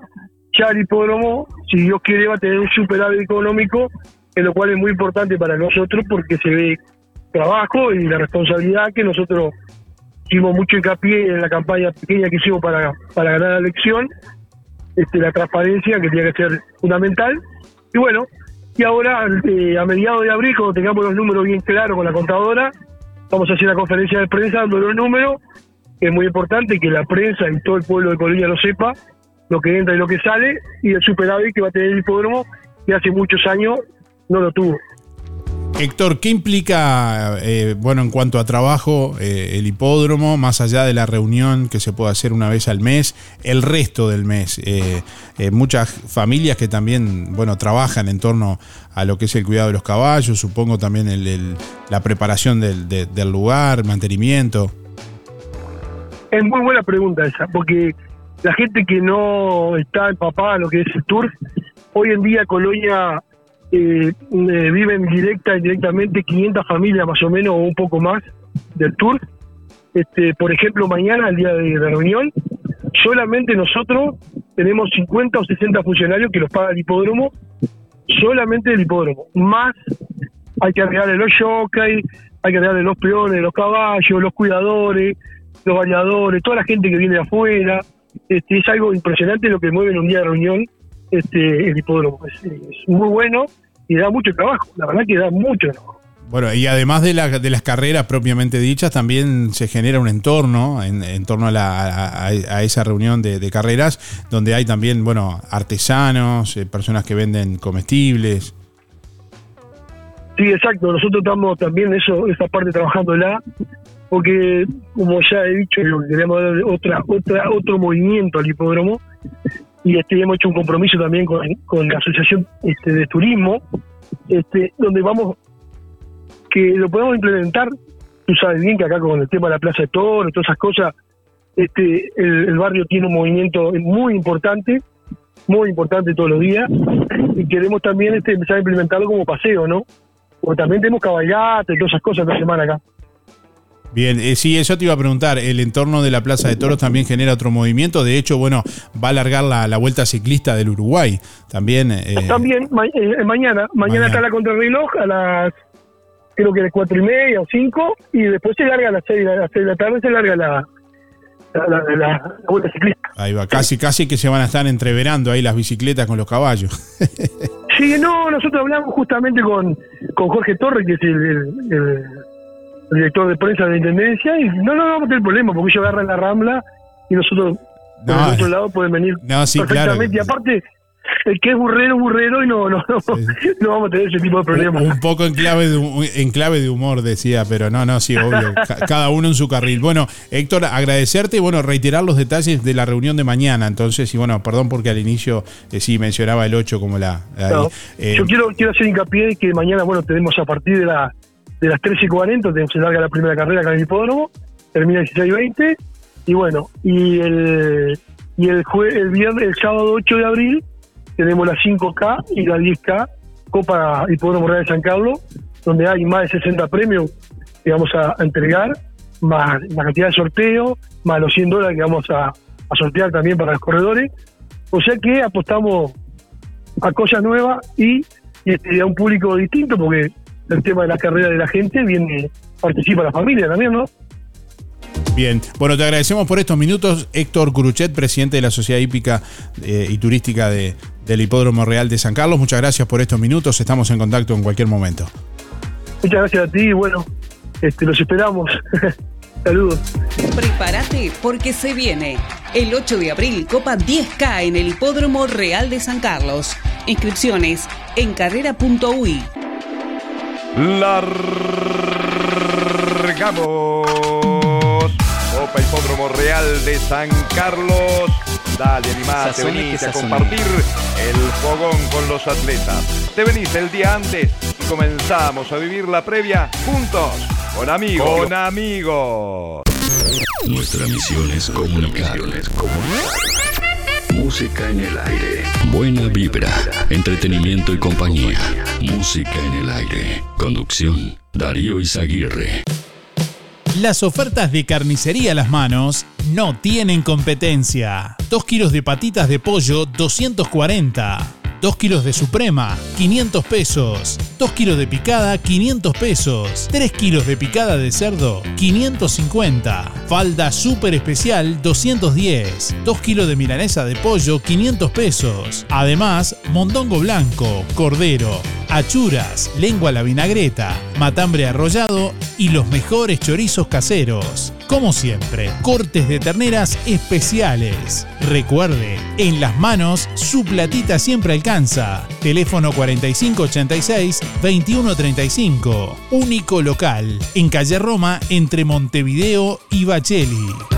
Speaker 47: ya el hipódromo si Dios quiere va a tener un superávit económico en lo cual es muy importante para nosotros porque se ve trabajo y la responsabilidad que nosotros hicimos mucho hincapié en la campaña pequeña que hicimos para, para ganar la elección este, la transparencia que tiene que ser fundamental. Y bueno y ahora eh, a mediados de abril cuando tengamos los números bien claros con la contadora vamos a hacer una conferencia de prensa dando los números. Es muy importante que la prensa y todo el pueblo de Colonia lo sepa lo que entra y lo que sale y el superávit que va a tener el hipódromo que hace muchos años no lo tuvo
Speaker 5: Héctor, ¿qué implica, eh, bueno, en cuanto a trabajo, eh, el hipódromo, más allá de la reunión que se puede hacer una vez al mes, el resto del mes? Eh, muchas familias que también, bueno, trabajan en torno a lo que es el cuidado de los caballos, supongo también el- el- la preparación del, de- del lugar, mantenimiento.
Speaker 47: Es muy buena pregunta esa, porque la gente que no está empapada en lo que es el turf, hoy en día Colonia eh, eh, viven directa e indirectamente 500 familias más o menos o un poco más del turf. Este, por ejemplo, mañana, el día de, de reunión, solamente nosotros tenemos 50 o 60 funcionarios que los paga el hipódromo, solamente del hipódromo. Más hay que agregarle los jockey, hay que agregarle los peones, los caballos, los cuidadores, los bañadores, toda la gente que viene de afuera. Este, es algo impresionante lo que mueve en un día de reunión este, el hipódromo. Es muy bueno y da mucho trabajo, la verdad que da mucho trabajo.
Speaker 5: Bueno, y además de, la- de las carreras propiamente dichas, también se genera un entorno en, en torno a, la- a- a esa reunión de, de carreras, donde hay también, bueno, artesanos, eh, personas que venden comestibles.
Speaker 47: Sí, exacto. Nosotros estamos también eso, esa parte trabajándola, porque como ya he dicho, queremos dar otra, otra, otro movimiento al hipódromo y este hemos hecho un compromiso también con, con la asociación este, de turismo, este, donde vamos que lo podemos implementar. Tú sabes bien que acá con el tema de la Plaza de Toro, todas esas cosas, este, el, barrio tiene un movimiento muy importante, muy importante todos los días, y queremos también este, empezar a implementarlo como paseo, ¿no? Porque también tenemos cabalgata y todas esas cosas esta semana acá.
Speaker 48: Bien, eh, sí, eso te iba a preguntar. El entorno de la Plaza de Toros también genera otro movimiento. De hecho, bueno, va a alargar la, la vuelta ciclista del Uruguay. También. eh,
Speaker 47: También ma- eh, mañana, mañana está la contrarreloj a las creo que de cuatro y media o cinco y después se larga a las seis, a las seis de la tarde se larga la la, la- la- la vuelta ciclista.
Speaker 48: ahí va, casi, casi que se van a estar entreverando ahí las bicicletas con los caballos.
Speaker 47: Sí, no, nosotros hablamos justamente con, con Jorge Torres, que es el, el- el- el director de prensa de la Intendencia, y no, no, no vamos a tener problema, porque ellos agarran la rambla y nosotros por
Speaker 48: No,
Speaker 47: el otro lado pueden venir
Speaker 48: no, sí, claro.
Speaker 47: perfectamente. Y aparte, el que es burrero, burrero y no, no, no, no vamos a tener ese tipo de problemas.
Speaker 48: Un poco en clave, de, en clave de humor, decía, pero no, no, sí, obvio. ca- Cada uno en su carril. Bueno, Héctor, agradecerte y bueno, reiterar los detalles de la reunión de mañana. Entonces, y bueno, perdón porque al inicio eh, sí mencionaba el 8 como la. ahí. Eh,
Speaker 47: Yo quiero, quiero hacer hincapié que mañana, bueno, tenemos a partir de, la, de las 13.40, tenemos, se larga la primera carrera acá en el hipódromo, termina 16.20, y bueno, y el, y el, jue- el viernes, el sábado 8 de abril, tenemos la 5K y la 10K, Copa Hipódromo Real de San Carlos, donde hay más de 60 premios que vamos a, entregar, más la cantidad de sorteo, más los 100 dólares que vamos a, sortear también para los corredores. O sea que apostamos a cosas nuevas y, y, a un público distinto, porque el tema de la carrera de la gente viene, participa la familia también, ¿no?
Speaker 48: Bien, bueno, te agradecemos por estos minutos. Héctor Curuchet, presidente de la Sociedad Hípica eh, y Turística de- del Hipódromo Real de San Carlos. Muchas gracias por estos minutos. Estamos en contacto en cualquier momento.
Speaker 47: Muchas gracias a ti y bueno, este, los esperamos. Saludos.
Speaker 49: Prepárate porque se viene. El 8 de abril, Copa 10K en el Hipódromo Real de San Carlos. Inscripciones en carrera.ui.
Speaker 35: Largamos. Copa Hipódromo Real de San Carlos. Dale, animate,
Speaker 50: Sazone
Speaker 35: venite a compartir el fogón con los atletas. Te venís el día antes y comenzamos a vivir la previa juntos, con amigos. Con amigos.
Speaker 31: Nuestra misión es comunicar. Música en el aire. Buena vibra, entretenimiento y compañía. Música en el aire. Conducción, Darío Izaguirre.
Speaker 5: Las ofertas de carnicería Las Manos no tienen competencia. 2 kilos de patitas de pollo, 240. 2 kilos de suprema, 500 pesos. 2 kilos de picada, 500 pesos. 3 kilos de picada de cerdo, 550. Falda súper especial, 210. 2 kilos de milanesa de pollo, 500 pesos. Además, mondongo blanco, cordero, achuras, lengua a la vinagreta, matambre arrollado y los mejores chorizos caseros. Como siempre, cortes de terneras especiales. Recuerde, en las manos su platita siempre alcanza. Teléfono 4586-2135. Único local, en calle Roma, entre Montevideo y Bacheli.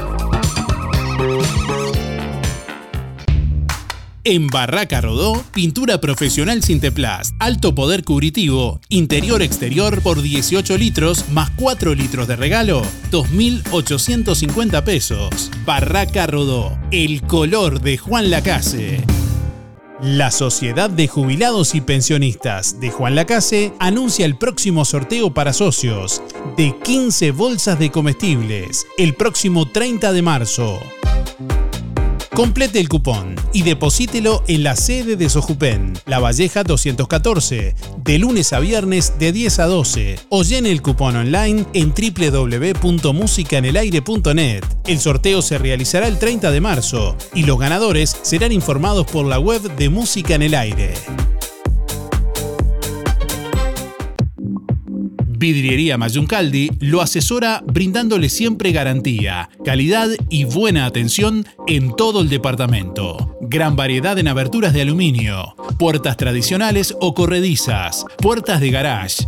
Speaker 5: En Barraca Rodó, pintura profesional Sinteplast, alto poder cubritivo, interior-exterior por 18 litros más 4 litros de regalo, 2.850 pesos. Barraca Rodó, el color de Juan Lacase. La Sociedad de Jubilados y Pensionistas de Juan Lacase anuncia el próximo sorteo para socios de 15 bolsas de comestibles el próximo 30 de marzo. Complete el cupón y deposítelo en la sede de Sojupen, La Valleja 214, de lunes a viernes de 10 a 12 o llene el cupón online en www.musicanelaire.net. El sorteo se realizará el 30 de marzo y los ganadores serán informados por la web de Música en el Aire. Vidriería Mayuncaldi lo asesora brindándole siempre garantía, calidad y buena atención en todo el departamento. Gran variedad en aberturas de aluminio, puertas tradicionales o corredizas, puertas de garage,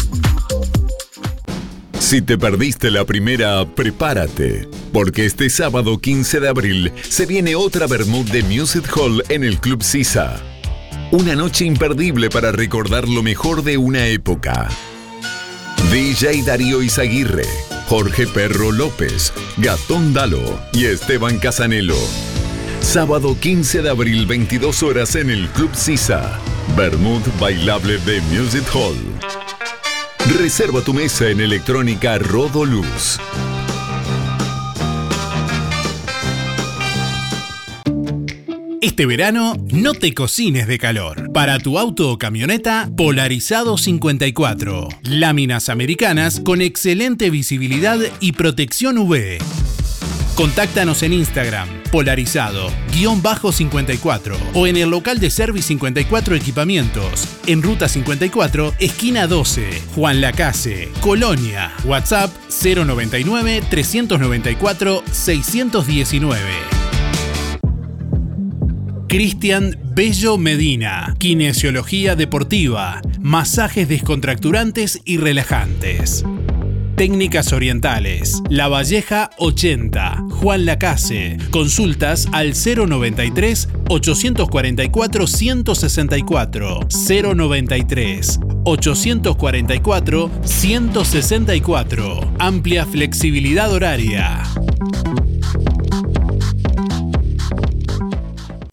Speaker 50: Si te perdiste la primera, prepárate, porque este sábado 15 de abril se viene otra Bermud de Music Hall en el Club Sisa. Una noche imperdible para recordar lo mejor de una época. DJ Darío Izaguirre, Jorge Perro López, Gatón Dalo y Esteban Casanelo. Sábado 15 de abril, 22 horas en el Club Sisa. Bermud Bailable de Music Hall. Reserva tu mesa en electrónica Rodoluz.
Speaker 5: Este verano no te cocines de calor. Para tu auto o camioneta, Polarizado 54. Láminas americanas con excelente visibilidad y protección UV. Contáctanos en Instagram, polarizado-54 o en el local de Service 54 Equipamientos, en Ruta 54, esquina 12, Juan Lacase, Colonia, WhatsApp 099-394-619. Cristian Bello Medina, Kinesiología Deportiva, Masajes Descontracturantes y Relajantes. Técnicas Orientales. La Valleja 80. Juan Lacase. Consultas al 093 844 164. 093 844 164. Amplia flexibilidad horaria.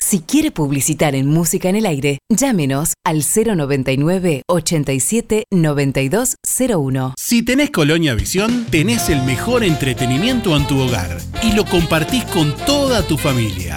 Speaker 51: Si quiere publicitar en Música en el Aire, llámenos al 099 87 9201.
Speaker 5: Si tenés Colonia Visión, tenés el mejor entretenimiento en tu hogar y lo compartís con toda tu familia.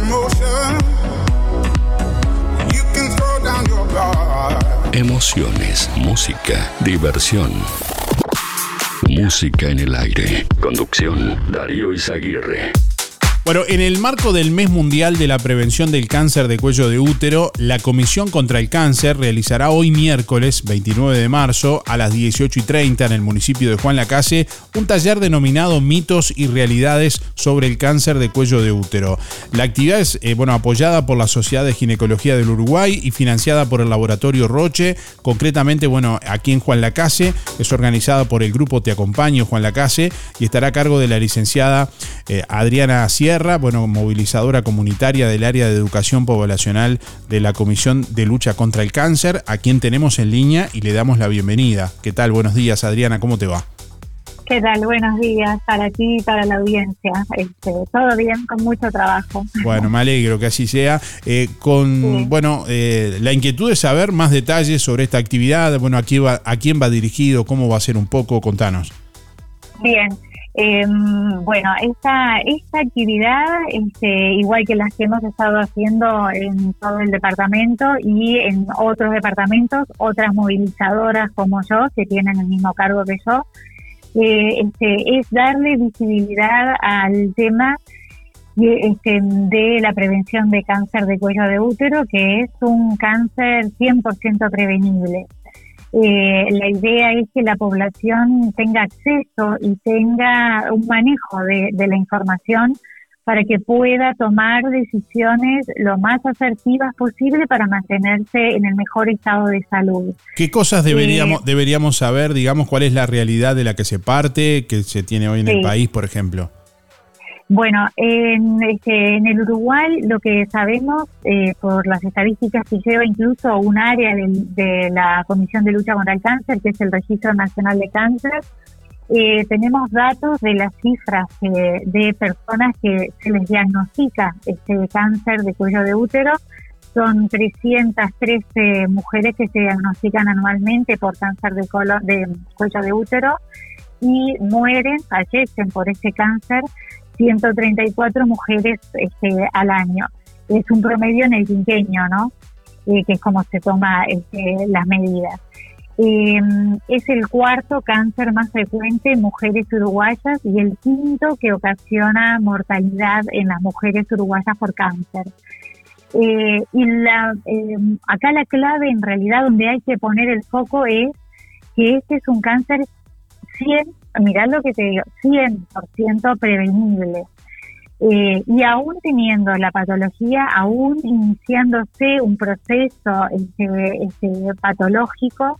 Speaker 31: Emociones, música, diversión. Música en el aire. Conducción, Darío Izaguirre.
Speaker 52: Bueno, en el marco del Mes Mundial de la Prevención del Cáncer de Cuello de Útero, la Comisión contra el Cáncer realizará hoy miércoles 29 de marzo a las 18 y 30 en el municipio de Juan Lacase un taller denominado Mitos y Realidades sobre el Cáncer de Cuello de Útero. La actividad es eh, bueno, apoyada por la Sociedad de Ginecología del Uruguay y financiada por el Laboratorio Roche, concretamente bueno, aquí en Juan Lacase, es organizada por el grupo Te Acompaño Juan Lacase y estará a cargo de la licenciada eh, Adriana Sierra bueno, movilizadora comunitaria del área de educación poblacional de la Comisión de Lucha contra el Cáncer, a quien tenemos en línea y le damos la bienvenida. ¿Qué tal? Buenos días, Adriana, ¿cómo te va?
Speaker 53: ¿Qué tal? Buenos días para ti y para la audiencia. Este, todo bien, con mucho trabajo.
Speaker 52: Bueno, me alegro que así sea. Eh, con,
Speaker 53: Sí.
Speaker 52: bueno, eh, la inquietud de saber más detalles sobre esta actividad, bueno, a quién va, a quién va dirigido, cómo va a ser un poco, contanos.
Speaker 53: Bien. Eh, bueno, esta, esta actividad, este, igual que las que hemos estado haciendo en todo el departamento y en otros departamentos, otras movilizadoras como yo, que tienen el mismo cargo que yo, eh, este, es darle visibilidad al tema este, de la prevención de cáncer de cuello de útero, que es un cáncer 100% prevenible. Eh, la idea es que la población tenga acceso y tenga un manejo de, de la información para que pueda tomar decisiones lo más asertivas posible para mantenerse en el mejor estado de salud.
Speaker 5: ¿Qué cosas deberíamos, deberíamos saber, digamos, cuál es la realidad de la que se parte, que se tiene hoy en el país, por ejemplo?
Speaker 53: Bueno, en, este, en el Uruguay lo que sabemos eh, por las estadísticas que lleva incluso un área de, la Comisión de Lucha contra el Cáncer, que es el Registro Nacional de Cáncer, eh, tenemos datos de las cifras de personas que se les diagnostica este cáncer de cuello de útero. Son 313 mujeres que se diagnostican anualmente por cáncer de, colo- de cuello de útero y mueren, fallecen por ese cáncer 134 mujeres este, al año. Es un promedio en el quinquenio, ¿no? Eh, que es como se toma este, las medidas. Eh, es el cuarto cáncer más frecuente en mujeres uruguayas y el quinto que ocasiona mortalidad en las mujeres uruguayas por cáncer. Eh, y la, eh, acá la clave en realidad donde hay que poner el foco es que este es un cáncer 100, mirá lo que te digo, 100% prevenible. Eh, y aún teniendo la patología, aún iniciándose un proceso este, este, patológico,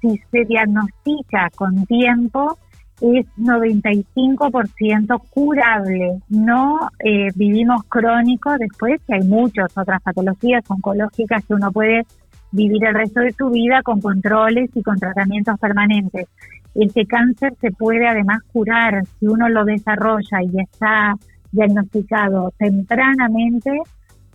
Speaker 53: si se diagnostica con tiempo, es 95% curable. No eh, vivimos crónicos después, que hay muchas otras patologías oncológicas que uno puede vivir el resto de su vida con controles y con tratamientos permanentes. Este cáncer se puede además curar si uno lo desarrolla y está diagnosticado tempranamente,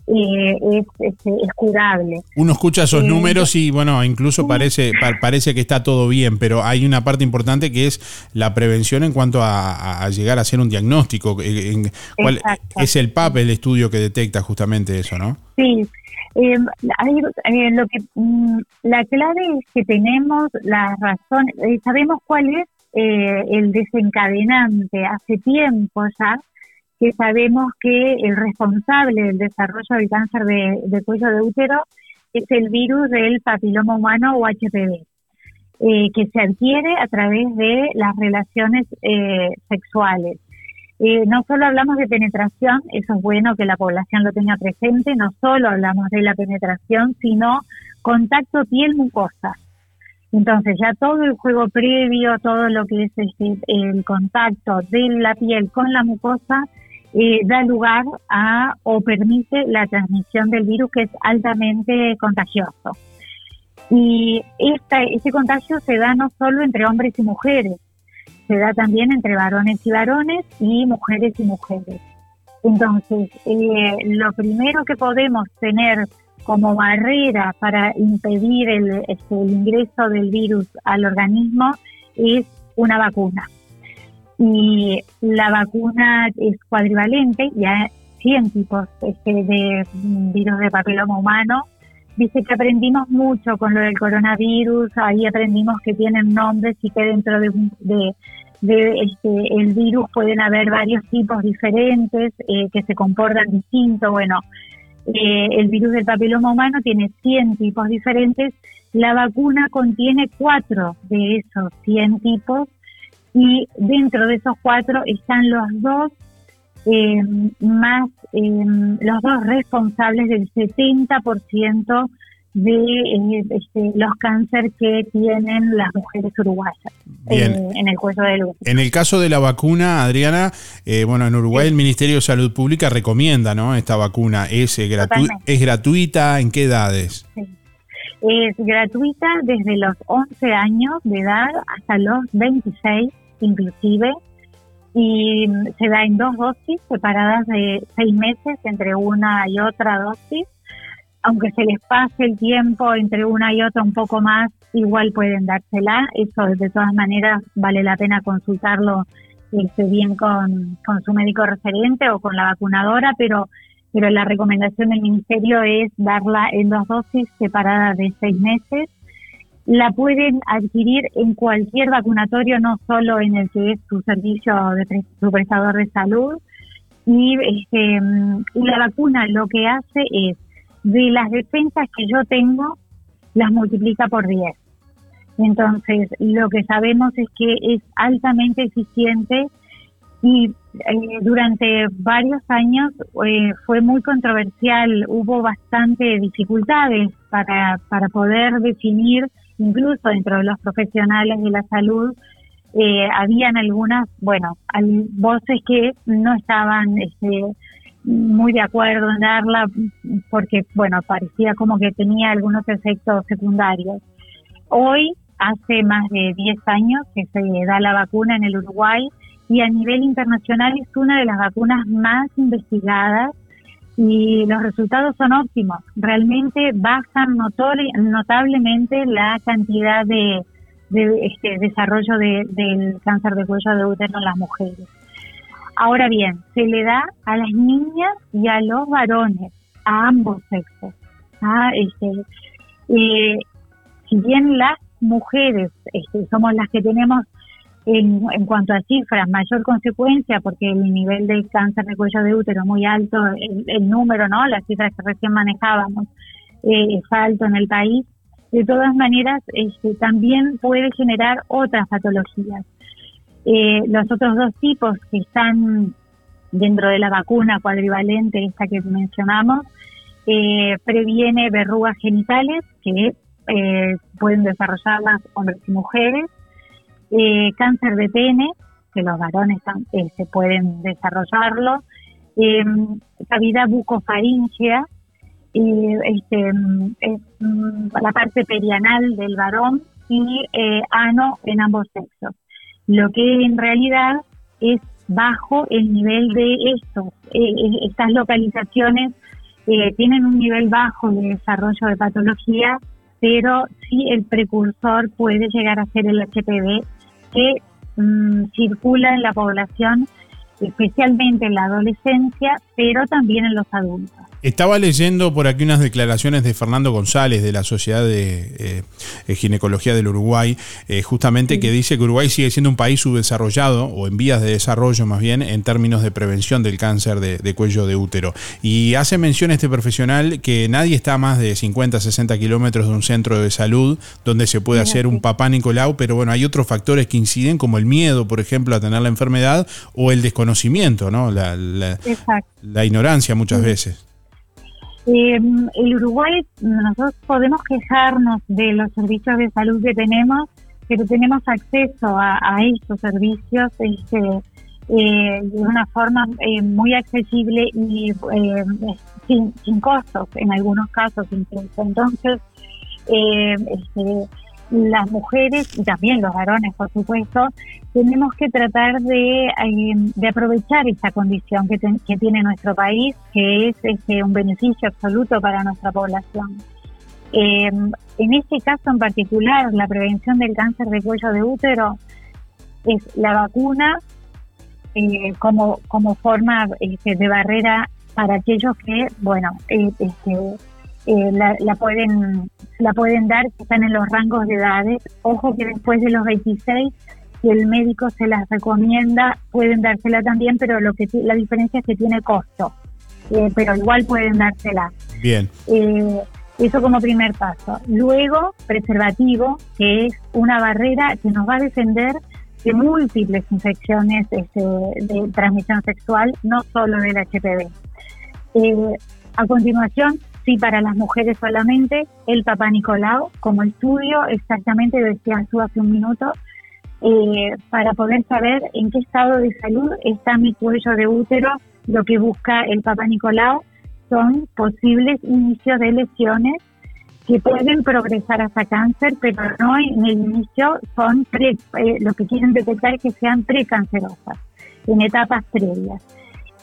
Speaker 53: eh, es, este, es curable.
Speaker 5: Uno escucha esos
Speaker 53: Eh,
Speaker 5: números y bueno, incluso parece, pa- parece que está todo bien, pero hay una parte importante que es la prevención en cuanto a, llegar a hacer un diagnóstico. En- ¿cuál-
Speaker 53: Exacto.
Speaker 5: es el PAP el estudio que detecta justamente eso, ¿no?
Speaker 53: Sí, hay- eh, lo que mm, la clave es que tenemos la razón, eh, sabemos cuál es eh, el desencadenante hace tiempo ya que sabemos que el responsable del desarrollo del cáncer de, de cuello de útero es el virus del papiloma humano o HPV, eh, que se adquiere a través de las relaciones sexuales. Eh, no solo hablamos de penetración, eso es bueno que la población lo tenga presente, no solo hablamos de la penetración, sino contacto piel-mucosa. Entonces ya todo el juego previo, todo lo que es este, el contacto de la piel con la mucosa, eh, da lugar a o permite la transmisión del virus que es altamente contagioso. Y esta, este contagio se da no solo entre hombres y mujeres, se da también entre varones y varones y mujeres y mujeres. Entonces, eh, lo primero que podemos tener como barrera para impedir el, este, el ingreso del virus al organismo es una vacuna. Y la vacuna es cuadrivalente, ya hay 100 tipos este, de mm, virus de papiloma humano. Dice que aprendimos mucho con lo del coronavirus, ahí aprendimos que tienen nombres y que dentro de, de, de, este, el virus pueden haber varios tipos diferentes eh, que se comportan distinto. Bueno, eh, el virus del papiloma humano tiene 100 tipos diferentes. La vacuna contiene cuatro de esos 100 tipos y dentro de esos cuatro están los dos eh, más eh, los dos responsables del 70% de eh, este, los cánceres que tienen las mujeres uruguayas
Speaker 5: Bien.
Speaker 53: eh, en el cuello del útero.
Speaker 5: En el caso de la vacuna, Adriana, eh, bueno, en Uruguay el Ministerio de Salud Pública recomienda, ¿no? Esta vacuna es, eh, gratu-
Speaker 53: Totalmente.
Speaker 5: es gratuita, ¿en qué edades?
Speaker 53: Es gratuita desde los 11 años de edad hasta los 26 inclusive y mm, se da en dos dosis separadas de seis meses entre una y otra dosis. Aunque se les pase el tiempo entre una y otra un poco más, igual pueden dársela. Eso de todas maneras vale la pena consultarlo este, bien con, con su médico referente o con la vacunadora, pero pero la recomendación del ministerio es darla en dos dosis separadas de seis meses. La pueden adquirir en cualquier vacunatorio, no solo en el que es su servicio de pre- su prestador de salud. Y este, y la vacuna lo que hace es, de las defensas que yo tengo, las multiplica por 10. Entonces, lo que sabemos es que es altamente eficiente y eh, durante varios años eh, fue muy controversial, hubo bastante dificultades para, para poder definir, incluso dentro de los profesionales de la salud, eh, habían algunas, bueno, voces que no estaban este, muy de acuerdo en darla porque, bueno, parecía como que tenía algunos efectos secundarios. Hoy, hace más de 10 años que se da la vacuna en el Uruguay y a nivel internacional es una de las vacunas más investigadas y los resultados son óptimos. Realmente bajan notablemente la cantidad de, de, este, desarrollo de- del cáncer de cuello de útero en las mujeres. Ahora bien, se le da a las niñas y a los varones, a ambos sexos. Ah, este, eh, si bien las mujeres este, somos las que tenemos en, en cuanto a cifras mayor consecuencia porque el nivel de cáncer de cuello de útero muy alto, el, el número, ¿no? Las cifras que recién manejábamos eh, es alto en el país. De todas maneras, este, también puede generar otras patologías. Eh, los otros dos tipos que están dentro de la vacuna cuadrivalente, esta que mencionamos, eh, previene verrugas genitales que eh, pueden desarrollarlas hombres y mujeres, cáncer de pene, que los varones se pueden desarrollarlo, cavidad bucofaringea, este, mm, la parte perianal del varón y ano en ambos sexos. Lo que en realidad es bajo el nivel de estos. Eh, eh, estas localizaciones eh, tienen un nivel bajo de desarrollo de patología, pero sí el precursor puede llegar a ser el HPV que mm, circula en la población, especialmente en la adolescencia, pero también en los adultos.
Speaker 5: Estaba leyendo por aquí unas declaraciones de Fernando González de la Sociedad de eh, eh, Ginecología del Uruguay, eh, justamente que dice que Uruguay sigue siendo un país subdesarrollado o en vías de desarrollo más bien en términos de prevención del cáncer de, de cuello de útero. Y hace mención este profesional que nadie está a más de 50, 60 kilómetros de un centro de salud donde se puede hacer un papá Nicolau, pero bueno, hay otros factores que inciden como el miedo, por ejemplo, a tener la enfermedad o el desconocimiento, ¿no? La, la-
Speaker 53: Exacto.
Speaker 5: La ignorancia muchas veces.
Speaker 53: Eh, el Uruguay, nosotros podemos quejarnos de los servicios de salud que tenemos, pero tenemos acceso a, a estos servicios este, eh, de una forma eh, muy accesible y eh, sin, sin costos en algunos casos incluso. Entonces, eh, este, las mujeres y también los varones, por supuesto, tenemos que tratar de, eh, de aprovechar esta condición que, ten- que tiene nuestro país, que es este, un beneficio absoluto para nuestra población. Eh, en este caso en particular, la prevención del cáncer de cuello de útero es la vacuna eh, como, como forma este, de barrera para aquellos que, bueno, este, eh, la, la pueden la pueden dar que están en los rangos de edades. Ojo que después de los 26, si el médico se las recomienda, pueden dársela también, pero lo que la diferencia es que tiene costo. Eh, pero igual pueden dársela.
Speaker 5: Bien.
Speaker 53: Eh, eso como primer paso. Luego, preservativo, que es una barrera que nos va a defender de múltiples infecciones este, de transmisión sexual, no solo del HPV. Eh, a continuación, sí para las mujeres solamente, el papá Nicolau como estudio, exactamente decías tú hace un minuto, eh, para poder saber en qué estado de salud está mi cuello de útero, lo que busca el papá Nicolau son posibles inicios de lesiones que pueden progresar hasta cáncer, pero no en el inicio son pre, eh, lo que quieren detectar es que sean precancerosas, en etapas previas.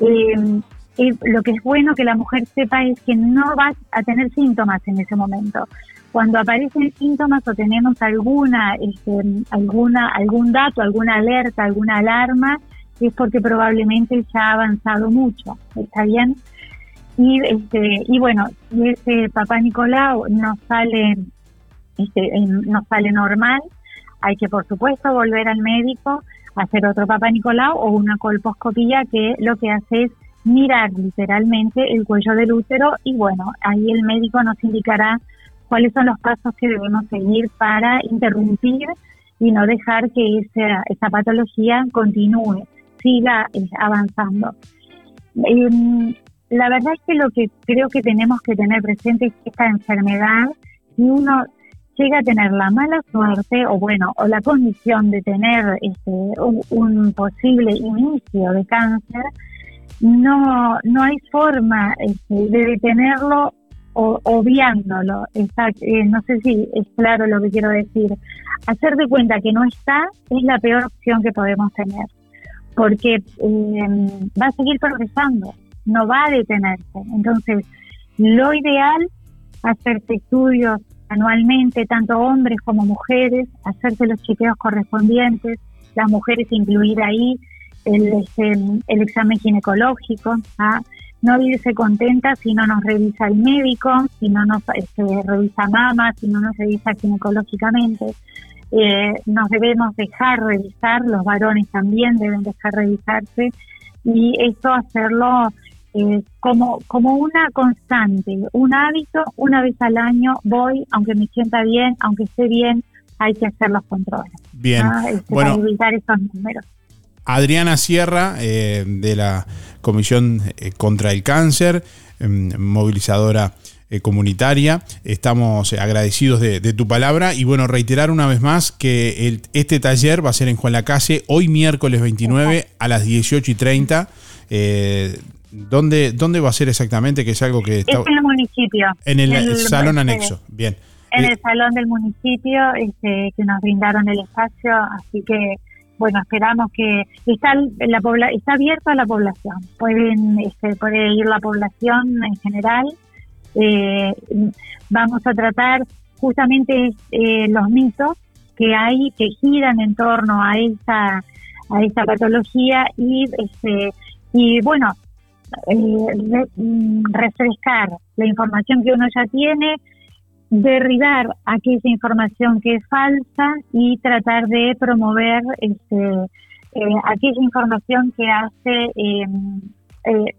Speaker 53: Eh, eh, lo que es bueno que la mujer sepa es que no va a tener síntomas en ese momento. Cuando aparecen síntomas o tenemos alguna, este, alguna, algún dato, alguna alerta, alguna alarma, es porque probablemente ya ha avanzado mucho. ¿Está bien? Y, este, y bueno, si ese papá Nicolau no sale, este, no sale normal, hay que por supuesto volver al médico, hacer otro papá Nicolau o una colposcopía que lo que hace es mirar literalmente el cuello del útero y bueno, ahí el médico nos indicará cuáles son los pasos que debemos seguir para interrumpir y no dejar que esa, esa patología continúe. siga eh, avanzando. Em, la verdad es que lo que creo que tenemos que tener presente es que esta enfermedad, si uno llega a tener la mala suerte o bueno, o la condición de tener este, un, un posible inicio de cáncer, no, no hay forma este, de detenerlo o obviándolo. Está- eh, no sé si es claro lo que quiero decir. Hacer de cuenta que no está es la peor opción que podemos tener, porque eh, va a seguir progresando, no va a detenerse. Entonces, lo ideal, hacerse estudios anualmente, tanto hombres como mujeres, hacerse los chequeos correspondientes, las mujeres incluir ahí el, el examen ginecológico, ¿ah? no irse contenta si no nos revisa el médico, si no nos este, revisa mama, si no nos revisa ginecológicamente. Eh, nos debemos dejar revisar, los varones también deben dejar revisarse y esto hacerlo eh, como, como una constante, un hábito, una vez al año voy, aunque me sienta bien, aunque esté bien, hay que hacer los controles.
Speaker 54: Bien.
Speaker 53: ¿ah? Este,
Speaker 54: Bueno.
Speaker 53: Para evitar esos números.
Speaker 54: Adriana Sierra, eh, de la Comisión eh, contra el Cáncer, em, movilizadora eh, comunitaria. Estamos eh, agradecidos de, de tu palabra y bueno, reiterar una vez más que el- este taller va a ser en Juan Lacase hoy miércoles 29 a las 18 y 30. Eh, ¿dónde, ¿Dónde va a ser exactamente? Que es algo que está
Speaker 53: Es en el municipio.
Speaker 54: en el,
Speaker 53: El-
Speaker 54: salón anexo. Bien.
Speaker 53: En
Speaker 54: Eh,
Speaker 53: el salón del municipio este, que nos brindaron el espacio, así que bueno, esperamos que está la pobla, está abierto a la población. Pueden este, puede ir la población en general. Eh, vamos a tratar justamente eh, los mitos que hay que giran en torno a esta a esta patología y este y bueno eh, mm, refrescar la información que uno ya tiene derribar aquella información que es falsa y tratar de promover este, eh, aquella información que hace eh, eh,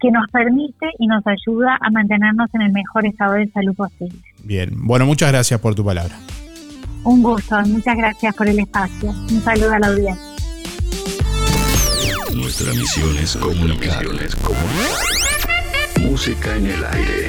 Speaker 53: que nos permite y nos ayuda a mantenernos en el mejor estado de salud posible.
Speaker 54: Bien. Bueno, muchas gracias por tu palabra.
Speaker 53: Un gusto, muchas gracias por el espacio. Un saludo a la audiencia.
Speaker 31: Nuestra misión es comunicar. Música en el aire.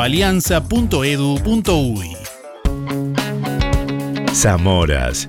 Speaker 5: www.alianza.edu.uy.
Speaker 55: Zamoras.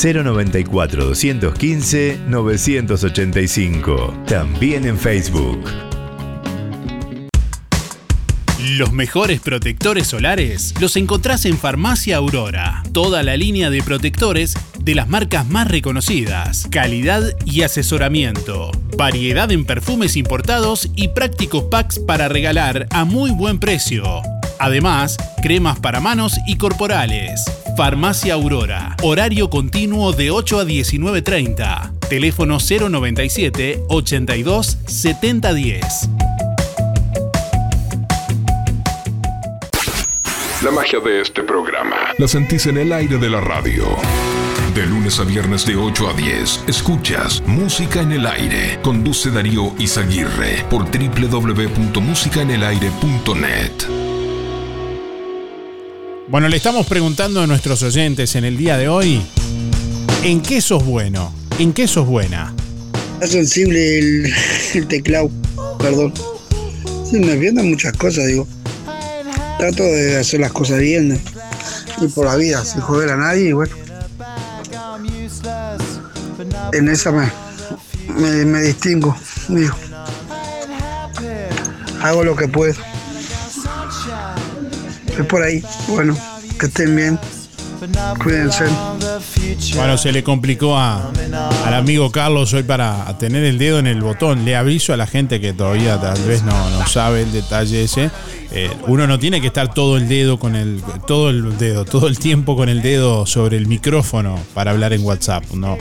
Speaker 56: 094 215 985. También en Facebook.
Speaker 57: Los mejores protectores solares los encontrás en Farmacia Aurora. Toda la línea de protectores de las marcas más reconocidas, calidad y asesoramiento, variedad en perfumes importados y prácticos packs para regalar a muy buen precio. Además, cremas para manos y corporales. Farmacia Aurora. Horario continuo de 8 a 19.30. Teléfono 097 82 7010.
Speaker 58: La magia de este programa la sentís en el aire de la radio. De lunes a viernes de 8 a 10, escuchas Música en el Aire. Conduce Darío Izaguirre por www.musicaenelaire.net.
Speaker 5: Bueno, le estamos preguntando a nuestros oyentes en el día de hoy, ¿en qué sos bueno? ¿En qué sos buena?
Speaker 45: Está sensible el, teclado, perdón. Sí, me pierden muchas cosas, digo. Trato de hacer las cosas bien y por la vida, sin joder a nadie y bueno. En esa me, me, me distingo, digo. Hago lo que puedo. Es por ahí. Bueno, que estén bien. Cuídense.
Speaker 5: Bueno, se le complicó a, al amigo Carlos hoy para tener el dedo en el botón. Le aviso a la gente que todavía tal vez no, no sabe el detalle ese. Eh, uno no tiene que estar todo el dedo con el todo el dedo, todo el tiempo con el dedo sobre el micrófono para hablar en WhatsApp. No.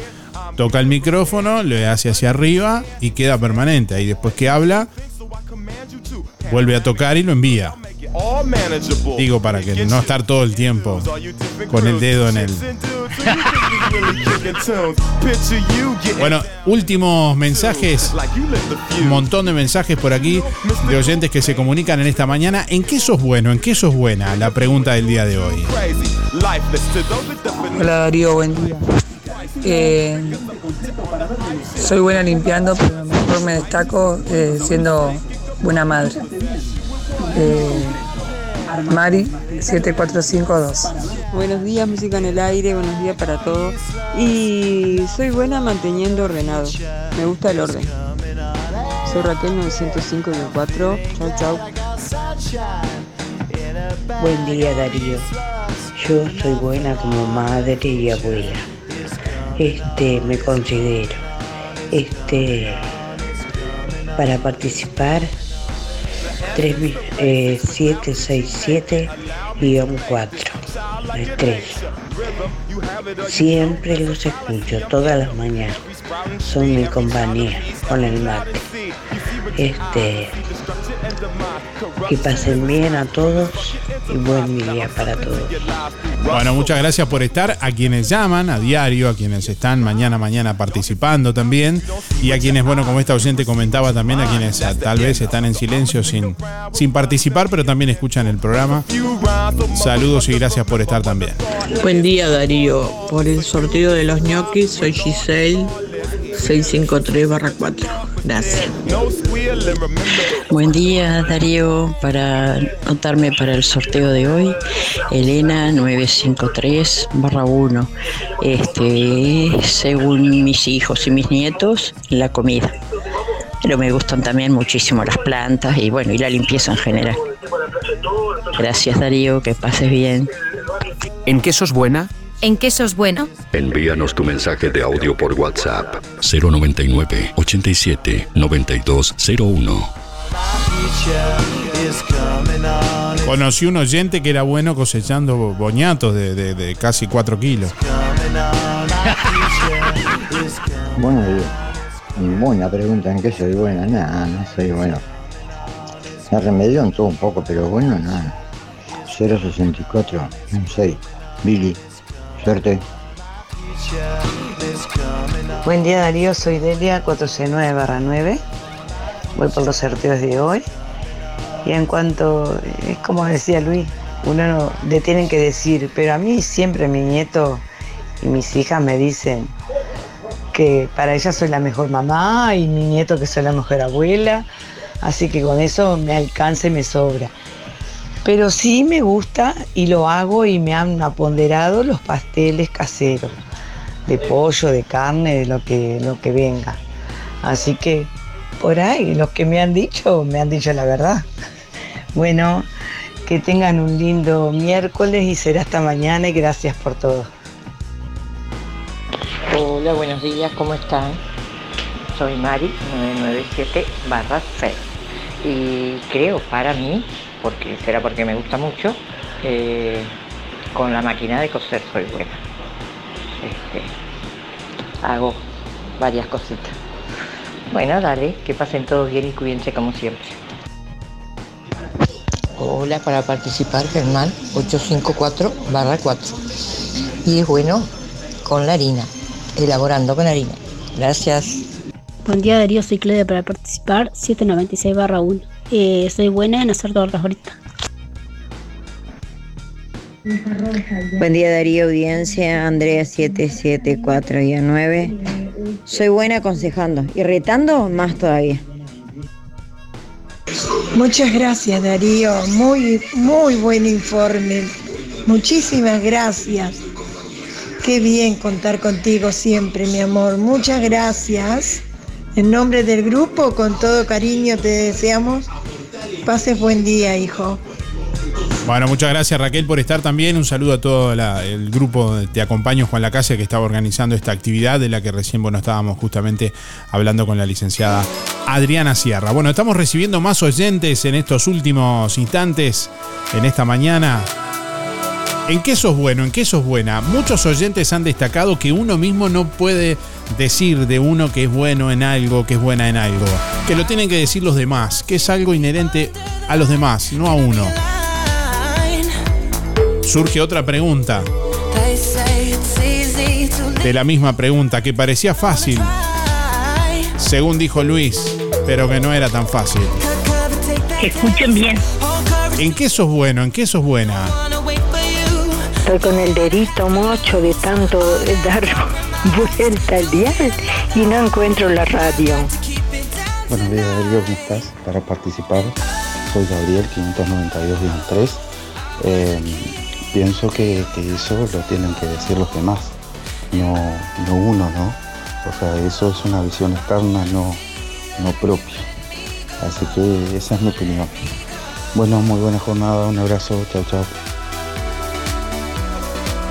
Speaker 5: Toca el micrófono, le hace hacia arriba y queda permanente. Ahí después que habla, vuelve a tocar y lo envía. Digo para que no estar todo el tiempo con el dedo en el. Bueno, últimos mensajes. Un montón de mensajes por aquí de oyentes que se comunican en esta mañana. ¿En qué sos bueno? ¿En qué sos buena? La pregunta del día de hoy.
Speaker 59: Hola Darío, buen día. Eh, soy buena limpiando, pero mejor me destaco eh, siendo buena madre. Eh, Mari 7452.
Speaker 60: Buenos días, música en el aire, buenos días para todos. Y soy buena manteniendo ordenado. Me gusta el orden. Soy Raquel 905-4. Chau, chau.
Speaker 61: Buen día Darío. Yo soy buena como madre y abuela. Este, me considero. Este, para participar, 767-4. Estrella. Siempre los escucho todas las mañanas. Son mi compañía con el mate. Este, que pasen bien a todos y buen día para todos.
Speaker 5: Bueno, muchas gracias por estar. A quienes llaman a diario, a quienes están mañana mañana participando también. Y a quienes, bueno, como esta oyente comentaba también, a quienes a, tal vez están en silencio sin, sin participar, pero también escuchan el programa. Saludos y gracias por estar también.
Speaker 62: Buen día Darío, por el sorteo de los ñoquis soy Giselle 653-4. Gracias.
Speaker 47: Buen día Darío, para anotarme para el sorteo de hoy, Elena 953-1. Este, según mis hijos y mis nietos, la comida. Pero me gustan también muchísimo las plantas y bueno, y la limpieza en general. Gracias Darío, que pases bien.
Speaker 50: ¿En qué sos buena?
Speaker 7: ¿En qué sos bueno?
Speaker 31: Envíanos tu mensaje de audio por WhatsApp 099 87 9201.
Speaker 5: Conocí un oyente que era bueno cosechando boñatos de, de- de casi 4 kilos.
Speaker 63: Buenos días. Buena pregunta, ¿en qué soy buena? Nada, no soy bueno. Me remedió en todo un poco, pero bueno, nada. 064, 6. Billy, suerte. Buen día Darío, soy Delia 469-9. Voy por los sorteos de hoy. Y en cuanto, es como decía Luis, uno no, le tienen que decir, pero a mí siempre mi nieto y mis hijas me dicen que para ellas soy la mejor mamá y mi nieto que soy la mejor abuela. Así que con eso me alcanza y me sobra. Pero sí me gusta y lo hago y me han aponderado los pasteles caseros, de pollo, de carne, de lo que, lo que venga. Así que por ahí, los que me han dicho, me han dicho la verdad. Bueno, que tengan un lindo miércoles y será hasta mañana y gracias por todo.
Speaker 64: Hola, buenos días, ¿cómo están? Soy Mari 997 barra 6 y creo para mí, porque será porque me gusta mucho, eh, con la máquina de coser soy buena. Este, hago varias cositas. Bueno, dale, que pasen todos bien y cuídense como siempre. Hola, para participar Germán 854 barra 4. Y es bueno con la harina, elaborando con harina. Gracias.
Speaker 65: Buen día Darío, soy Claudia para participar 796 barra 1. Eh, soy buena en hacer tortas ahorita.
Speaker 66: Buen día Darío, audiencia, Andrea 774 y 9. Soy buena aconsejando y retando más todavía.
Speaker 67: Muchas gracias Darío, muy, muy buen informe. Muchísimas gracias. Qué bien contar contigo siempre, mi amor. Muchas gracias. En nombre del grupo, con todo cariño te deseamos. Pases buen día, hijo.
Speaker 5: Bueno, muchas gracias Raquel por estar también. Un saludo a todo el grupo Te Acompaño Juan Lacase que estaba organizando esta actividad de la que recién bueno, estábamos justamente hablando con la licenciada Adriana Sierra. Bueno, estamos recibiendo más oyentes en estos últimos instantes, en esta mañana. ¿En qué sos bueno? ¿En qué sos buena? Muchos oyentes han destacado que uno mismo no puede decir de uno que es bueno en algo, que es buena en algo. Que lo tienen que decir los demás, que es algo inherente a los demás, no a uno. Surge otra pregunta, de la misma pregunta, que parecía fácil, según dijo Luis, pero que no era tan fácil.
Speaker 68: Escuchen bien.
Speaker 5: ¿En qué sos bueno? ¿En qué sos buena?
Speaker 68: Estoy con el dedito mocho de tanto dar vuelta al dial y no encuentro la radio.
Speaker 69: Buenos días, Darío, ¿cómo estás? Para participar, soy Gabriel, 592-3. Eh, pienso que, que eso lo tienen que decir los demás, no, no uno, ¿no? O sea, eso es una visión externa, no, no propia. Así que esa es mi opinión. Bueno, muy buena jornada, un abrazo, chao, chao.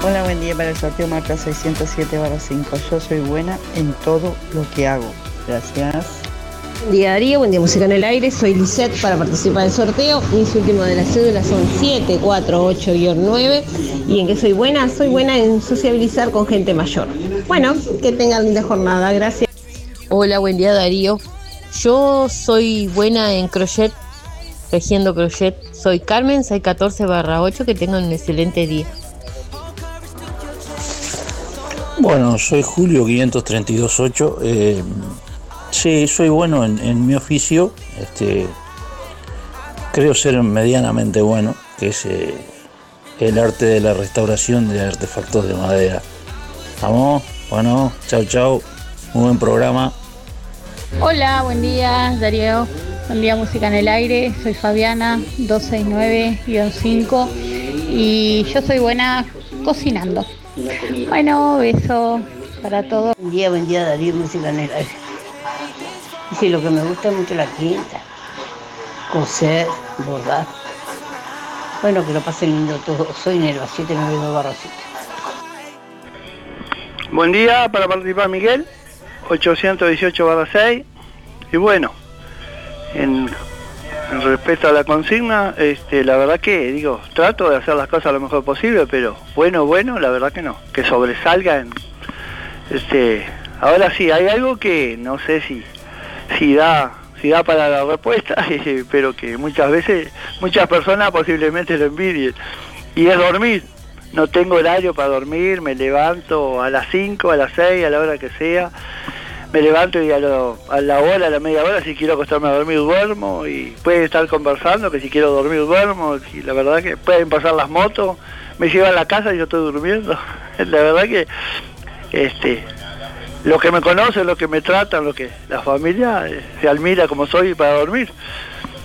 Speaker 70: Hola, buen día para el sorteo marca 607 barra 5. Yo soy buena en todo lo que hago. Gracias.
Speaker 71: Buen día Darío, buen día Música en el Aire, soy Lisette para participar del sorteo. Mis últimos de las cédulas son 748-9 y en qué soy buena, soy buena en sociabilizar con gente mayor. Bueno, que tengan linda jornada, gracias.
Speaker 72: Hola, buen día Darío. Yo soy buena en crochet, tejiendo crochet. Soy Carmen, soy 14 barra 8, que tengan un excelente día.
Speaker 73: Bueno, soy Julio 532.8. Eh, sí, soy bueno en, mi oficio. Este, creo ser medianamente bueno, que es eh, el arte de la restauración de artefactos de madera. Vamos, bueno, chao, chao. Muy buen programa.
Speaker 74: Hola, buen día Darío. Buen día Música en el Aire. Soy Fabiana 269-5 y yo soy buena cocinando. Bueno, beso para todos.
Speaker 2: Buen día, buen día Darío, música en el aire. Sí, lo que me gusta es mucho la quinta. Coser, bordar. Bueno, que lo pasen lindo todo. Soy Nerva 792 barra 7.
Speaker 75: Buen día para participar Miguel, 818 barra 6. Y bueno, en, respecto a la consigna, este, la verdad que digo, trato de hacer las cosas lo mejor posible, pero bueno, bueno, la verdad que no, que sobresalga en este ahora sí, hay algo que no sé si, si da, si da para la respuesta, pero que muchas veces, muchas personas posiblemente lo envidien, y es dormir. no tengo horario para dormir, me levanto a las 5, a las 6, a la hora que sea. Me levanto y a, a la hora, a la media hora, si quiero acostarme a dormir, duermo. Y puede estar conversando, que si quiero dormir, duermo. Y la verdad que pueden pasar las motos, me llevan a la casa y yo estoy durmiendo. la verdad que este, los que me conocen, los que me tratan, lo que la familia eh, se admira como soy para dormir.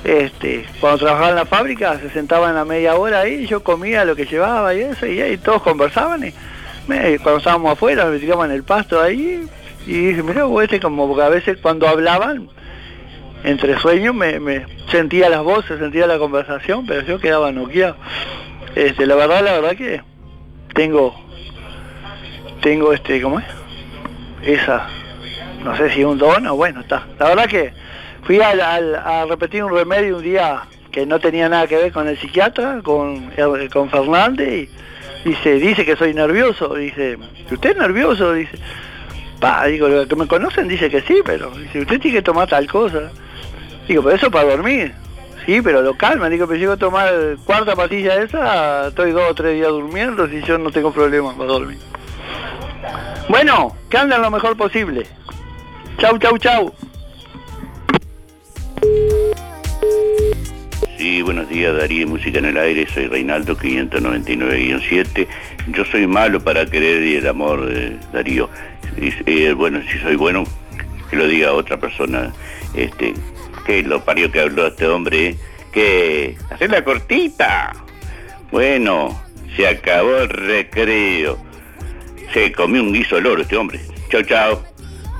Speaker 75: Este, cuando trabajaba en la fábrica se sentaban a media hora ahí, yo comía lo que llevaba y eso, y ahí todos conversaban y cuando estábamos afuera me tiraban el pasto ahí y dije, mira, este como porque a veces cuando hablaban, entre sueños me, sentía las voces, sentía la conversación, pero yo quedaba noqueado. Este, la verdad, la verdad que tengo, tengo este, ¿cómo es? Esa, no sé si un don o bueno, está. La verdad que fui a, repetir un remedio un día que no tenía nada que ver con el psiquiatra, con, con Fernández, y dice, dice que soy nervioso, dice, ¿usted es nervioso? Dice, pa, digo, los que me conocen dice que sí, pero dice, usted tiene que tomar tal cosa. Digo, pero eso para dormir. Sí, pero lo calma, digo, pero llego a tomar cuarta pastilla esa, estoy dos o tres días durmiendo y yo no tengo problema para dormir. Bueno, que anden lo mejor posible. Chau, chau, chau.
Speaker 76: Sí, buenos días Darío, Música en el Aire, soy Reinaldo 599-7. Yo soy malo para querer y el amor, de Darío. Eh, bueno, si soy bueno, que lo diga otra persona. Este, que lo parió que habló este hombre, que hacer la cortita. Bueno, se acabó el recreo. Se comió un guiso loro este hombre. Chao, chao.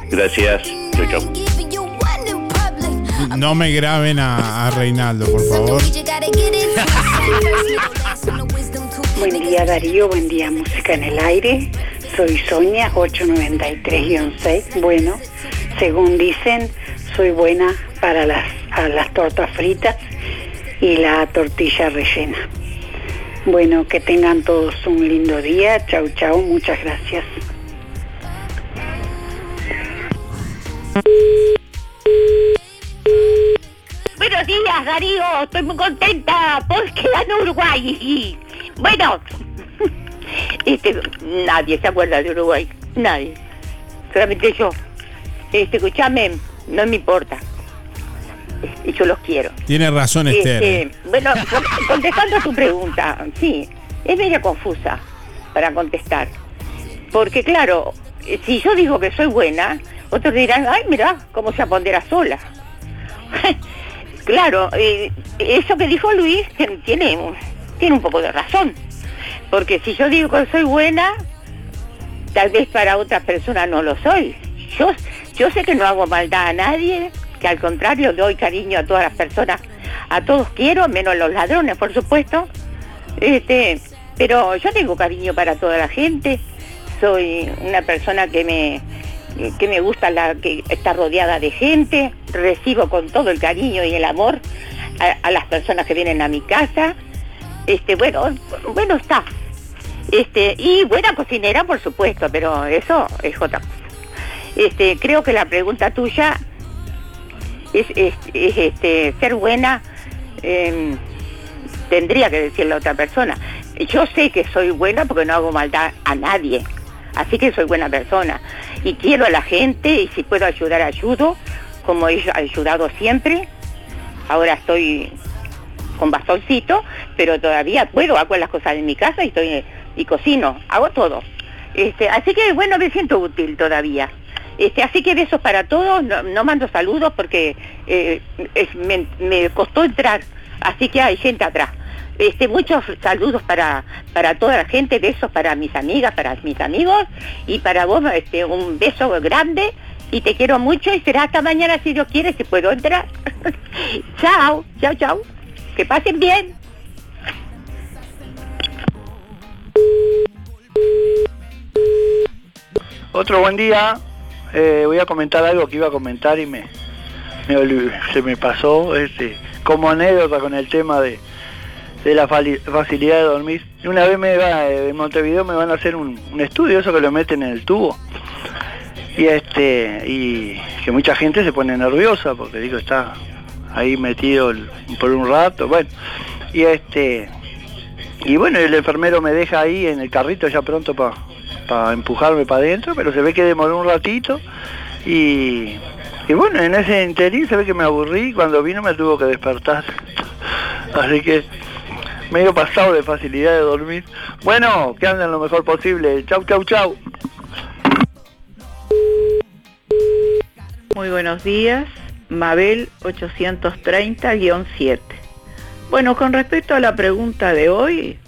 Speaker 76: Gracias. Chao, chao.
Speaker 5: No me graben a, Reinaldo, por favor.
Speaker 77: buen día Darío, buen día Música en el Aire. Soy Sonia, 893-6. Bueno, según dicen, soy buena para las, las tortas fritas y la tortilla rellena. Bueno, que tengan todos un lindo día. Chau, chau. Muchas gracias.
Speaker 78: Buenos días, Darío. Estoy muy contenta porque ganó Uruguay. Bueno, este, nadie se acuerda de Uruguay. Nadie. Solamente yo. Este, escúchame, no me importa. Este, yo los quiero.
Speaker 5: Tiene razón, Esther. Este,
Speaker 78: bueno, contestando a tu pregunta, sí, es media confusa para contestar. Porque claro, si yo digo que soy buena, otros dirán, ay, mira, cómo se apondera sola. Claro, eh, eso que dijo Luis tiene, tiene un poco de razón. Porque si yo digo que soy buena, tal vez para otras personas no lo soy. Yo, yo sé que no hago maldad a nadie, que al contrario doy cariño a todas las personas, a todos quiero, menos a los ladrones, por supuesto. Este, pero yo tengo cariño para toda la gente. Soy una persona que me, que me gusta la que está rodeada de gente, recibo con todo el cariño y el amor a, las personas que vienen a mi casa. Este, bueno, bueno está. Este, y buena cocinera, por supuesto, pero eso es otra cosa. Este, creo que la pregunta tuya es, este, ser buena, em, tendría que decirle a otra persona. Yo sé que soy buena porque no hago maldad a nadie, así que soy buena persona y quiero a la gente y si puedo ayudar, ayudo, como he ayudado siempre. Ahora estoy con bastoncito, pero todavía puedo, hago las cosas en mi casa y estoy y cocino, hago todo. Este, así que bueno, me siento útil todavía. Este, así que besos para todos, no, mando saludos porque eh, me costó entrar, así que hay gente atrás. Este, muchos saludos para, para toda la gente, besos para mis amigas, para mis amigos y para vos este, un beso grande y te quiero mucho y será hasta mañana si Dios quiere, si puedo entrar. chao, chao, chao. Que pasen bien.
Speaker 75: Otro buen día. Eh, voy a comentar algo que iba a comentar y me, se me pasó este, como anécdota con el tema de, de la facilidad de dormir. Una vez me va, eh, en Montevideo me van a hacer un, estudio, eso que lo meten en el tubo. Y este, y que mucha gente se pone nerviosa porque digo, está ahí metido por un rato, bueno. Y este, y bueno, el enfermero me deja ahí en el carrito ya pronto para empujarme para adentro, pero se ve que demoró un ratito y, bueno, en ese interín se ve que me aburrí cuando vino me tuvo que despertar. Así que medio pasado de facilidad de dormir. Bueno, que anden lo mejor posible. Chau, chau, chau.
Speaker 78: Muy buenos días, Mabel 830-7. Bueno, con respecto a la pregunta de hoy,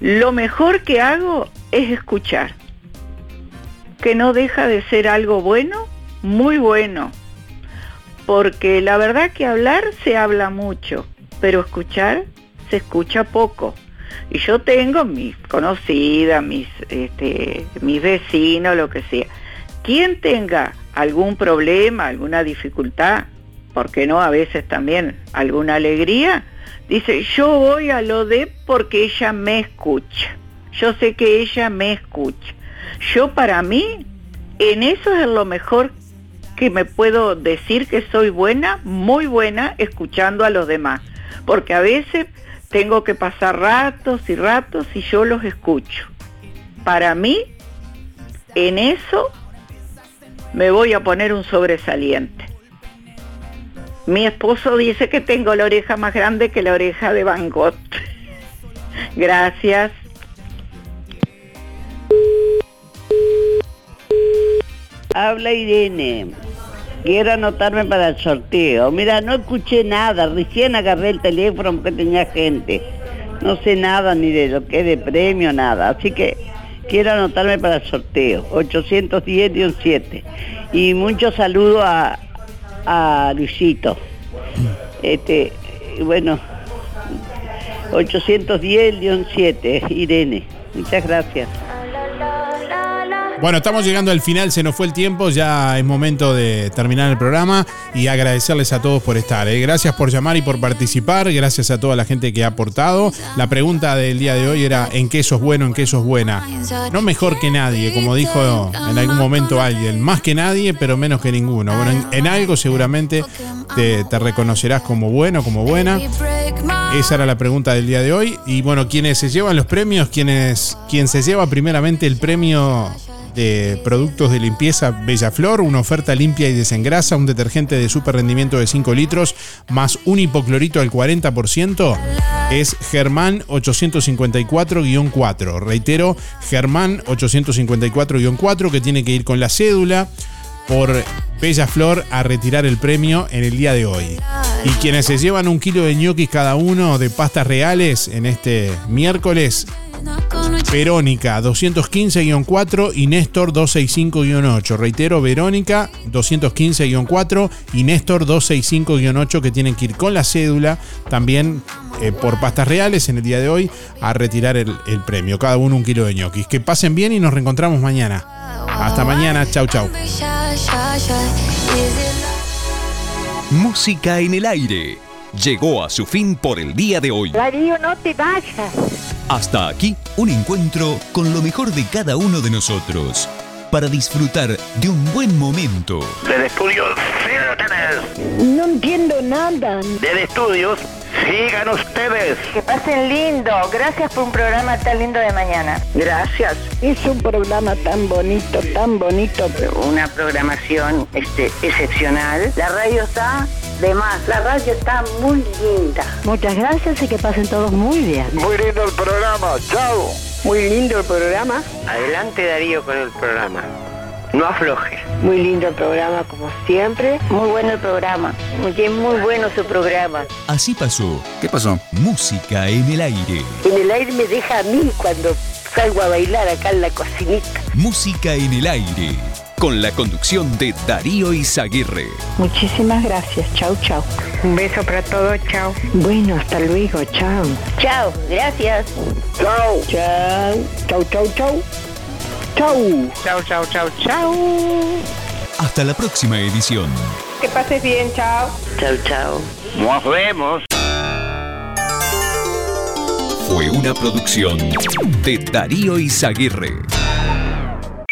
Speaker 78: lo mejor que hago es escuchar, que no deja de ser algo bueno, muy bueno, porque la verdad que hablar se habla mucho, pero escuchar se escucha poco. Y yo tengo mis conocidas, mis, este, mis vecinos, lo que sea. Quien tenga algún problema, alguna dificultad, porque no a veces también alguna alegría, dice, yo voy a lo de porque ella me escucha. Yo sé que ella me escucha. Yo para mí, en eso es lo mejor que me puedo decir que soy buena, muy buena, escuchando a los demás. Porque a veces tengo que pasar ratos y ratos y yo los escucho. Para mí, en eso me voy a poner un sobresaliente. Mi esposo dice que tengo la oreja más grande que la oreja de Van Gogh. Gracias.
Speaker 79: Habla Irene. Quiero anotarme para el sorteo. Mira, no escuché nada. Recién agarré el teléfono porque tenía gente. No sé nada ni de lo que es de premio, nada. Así que quiero anotarme para el sorteo. 810-7. Y mucho saludo a, a Luisito. Este, bueno, 810-7, Irene. Muchas gracias.
Speaker 5: Bueno, estamos llegando al final, se nos fue el tiempo, ya es momento de terminar el programa y agradecerles a todos por estar. ¿eh? Gracias por llamar y por participar, gracias a toda la gente que ha aportado. La pregunta del día de hoy era ¿en qué sos bueno, en qué sos buena? No mejor que nadie, como dijo en algún momento alguien, más que nadie, pero menos que ninguno. Bueno, en, algo seguramente te, te reconocerás como bueno, como buena. Esa era la pregunta del día de hoy. Y bueno, quienes se llevan los premios, quienes, quien se lleva primeramente el premio productos de limpieza Bella Flor, una oferta limpia y desengrasa, un detergente de super rendimiento de 5 litros más un hipoclorito al 40%, es Germán 854-4. Reitero, Germán 854-4 que tiene que ir con la cédula por Bella Flor a retirar el premio en el día de hoy. Y quienes se llevan un kilo de ñoquis cada uno de pastas reales en este miércoles, Verónica 215-4 y Néstor 265-8. Reitero, Verónica 215-4 y Néstor 265-8 que tienen que ir con la cédula también eh, por pastas reales en el día de hoy a retirar el, el premio. Cada uno un kilo de ñoquis. Que pasen bien y nos reencontramos mañana. Hasta mañana. Chau, chau.
Speaker 80: Música en el aire. Llegó a su fin por el día de hoy.
Speaker 2: Darío, no te vayas.
Speaker 80: Hasta aquí un encuentro con lo mejor de cada uno de nosotros. Para disfrutar de un buen momento.
Speaker 76: Del estudio, ustedes.
Speaker 2: No entiendo nada.
Speaker 76: Del estudios, sigan ustedes.
Speaker 2: Que pasen lindo. Gracias por un programa tan lindo de mañana.
Speaker 75: Gracias.
Speaker 2: Es un programa tan bonito, tan bonito.
Speaker 75: Una programación este, excepcional. La radio está de más. La radio está muy linda.
Speaker 2: Muchas gracias y que pasen todos muy bien.
Speaker 76: Muy lindo el programa. Chao.
Speaker 75: Muy lindo el programa. Adelante Darío con el programa. No afloje.
Speaker 2: Muy lindo el programa, como siempre. Muy bueno el programa. Muy, muy bueno su programa.
Speaker 80: Así pasó. ¿Qué pasó? Música en el aire.
Speaker 2: En el aire me deja a mí cuando salgo a bailar acá en la cocinita.
Speaker 80: Música en el aire. Con la conducción de Darío Izaguirre.
Speaker 2: Muchísimas gracias. Chau, chau.
Speaker 75: Un beso para todos. Chao.
Speaker 2: Bueno, hasta luego. Chao.
Speaker 78: Chao, gracias.
Speaker 75: Chao.
Speaker 2: Chao. Chau, chau, chau. Chau.
Speaker 75: Chao, chao, chao, chao.
Speaker 80: Hasta la próxima edición.
Speaker 2: Que pases bien. Chao.
Speaker 75: Chao, chao.
Speaker 76: Nos vemos.
Speaker 80: Fue una producción de Darío Izaguirre.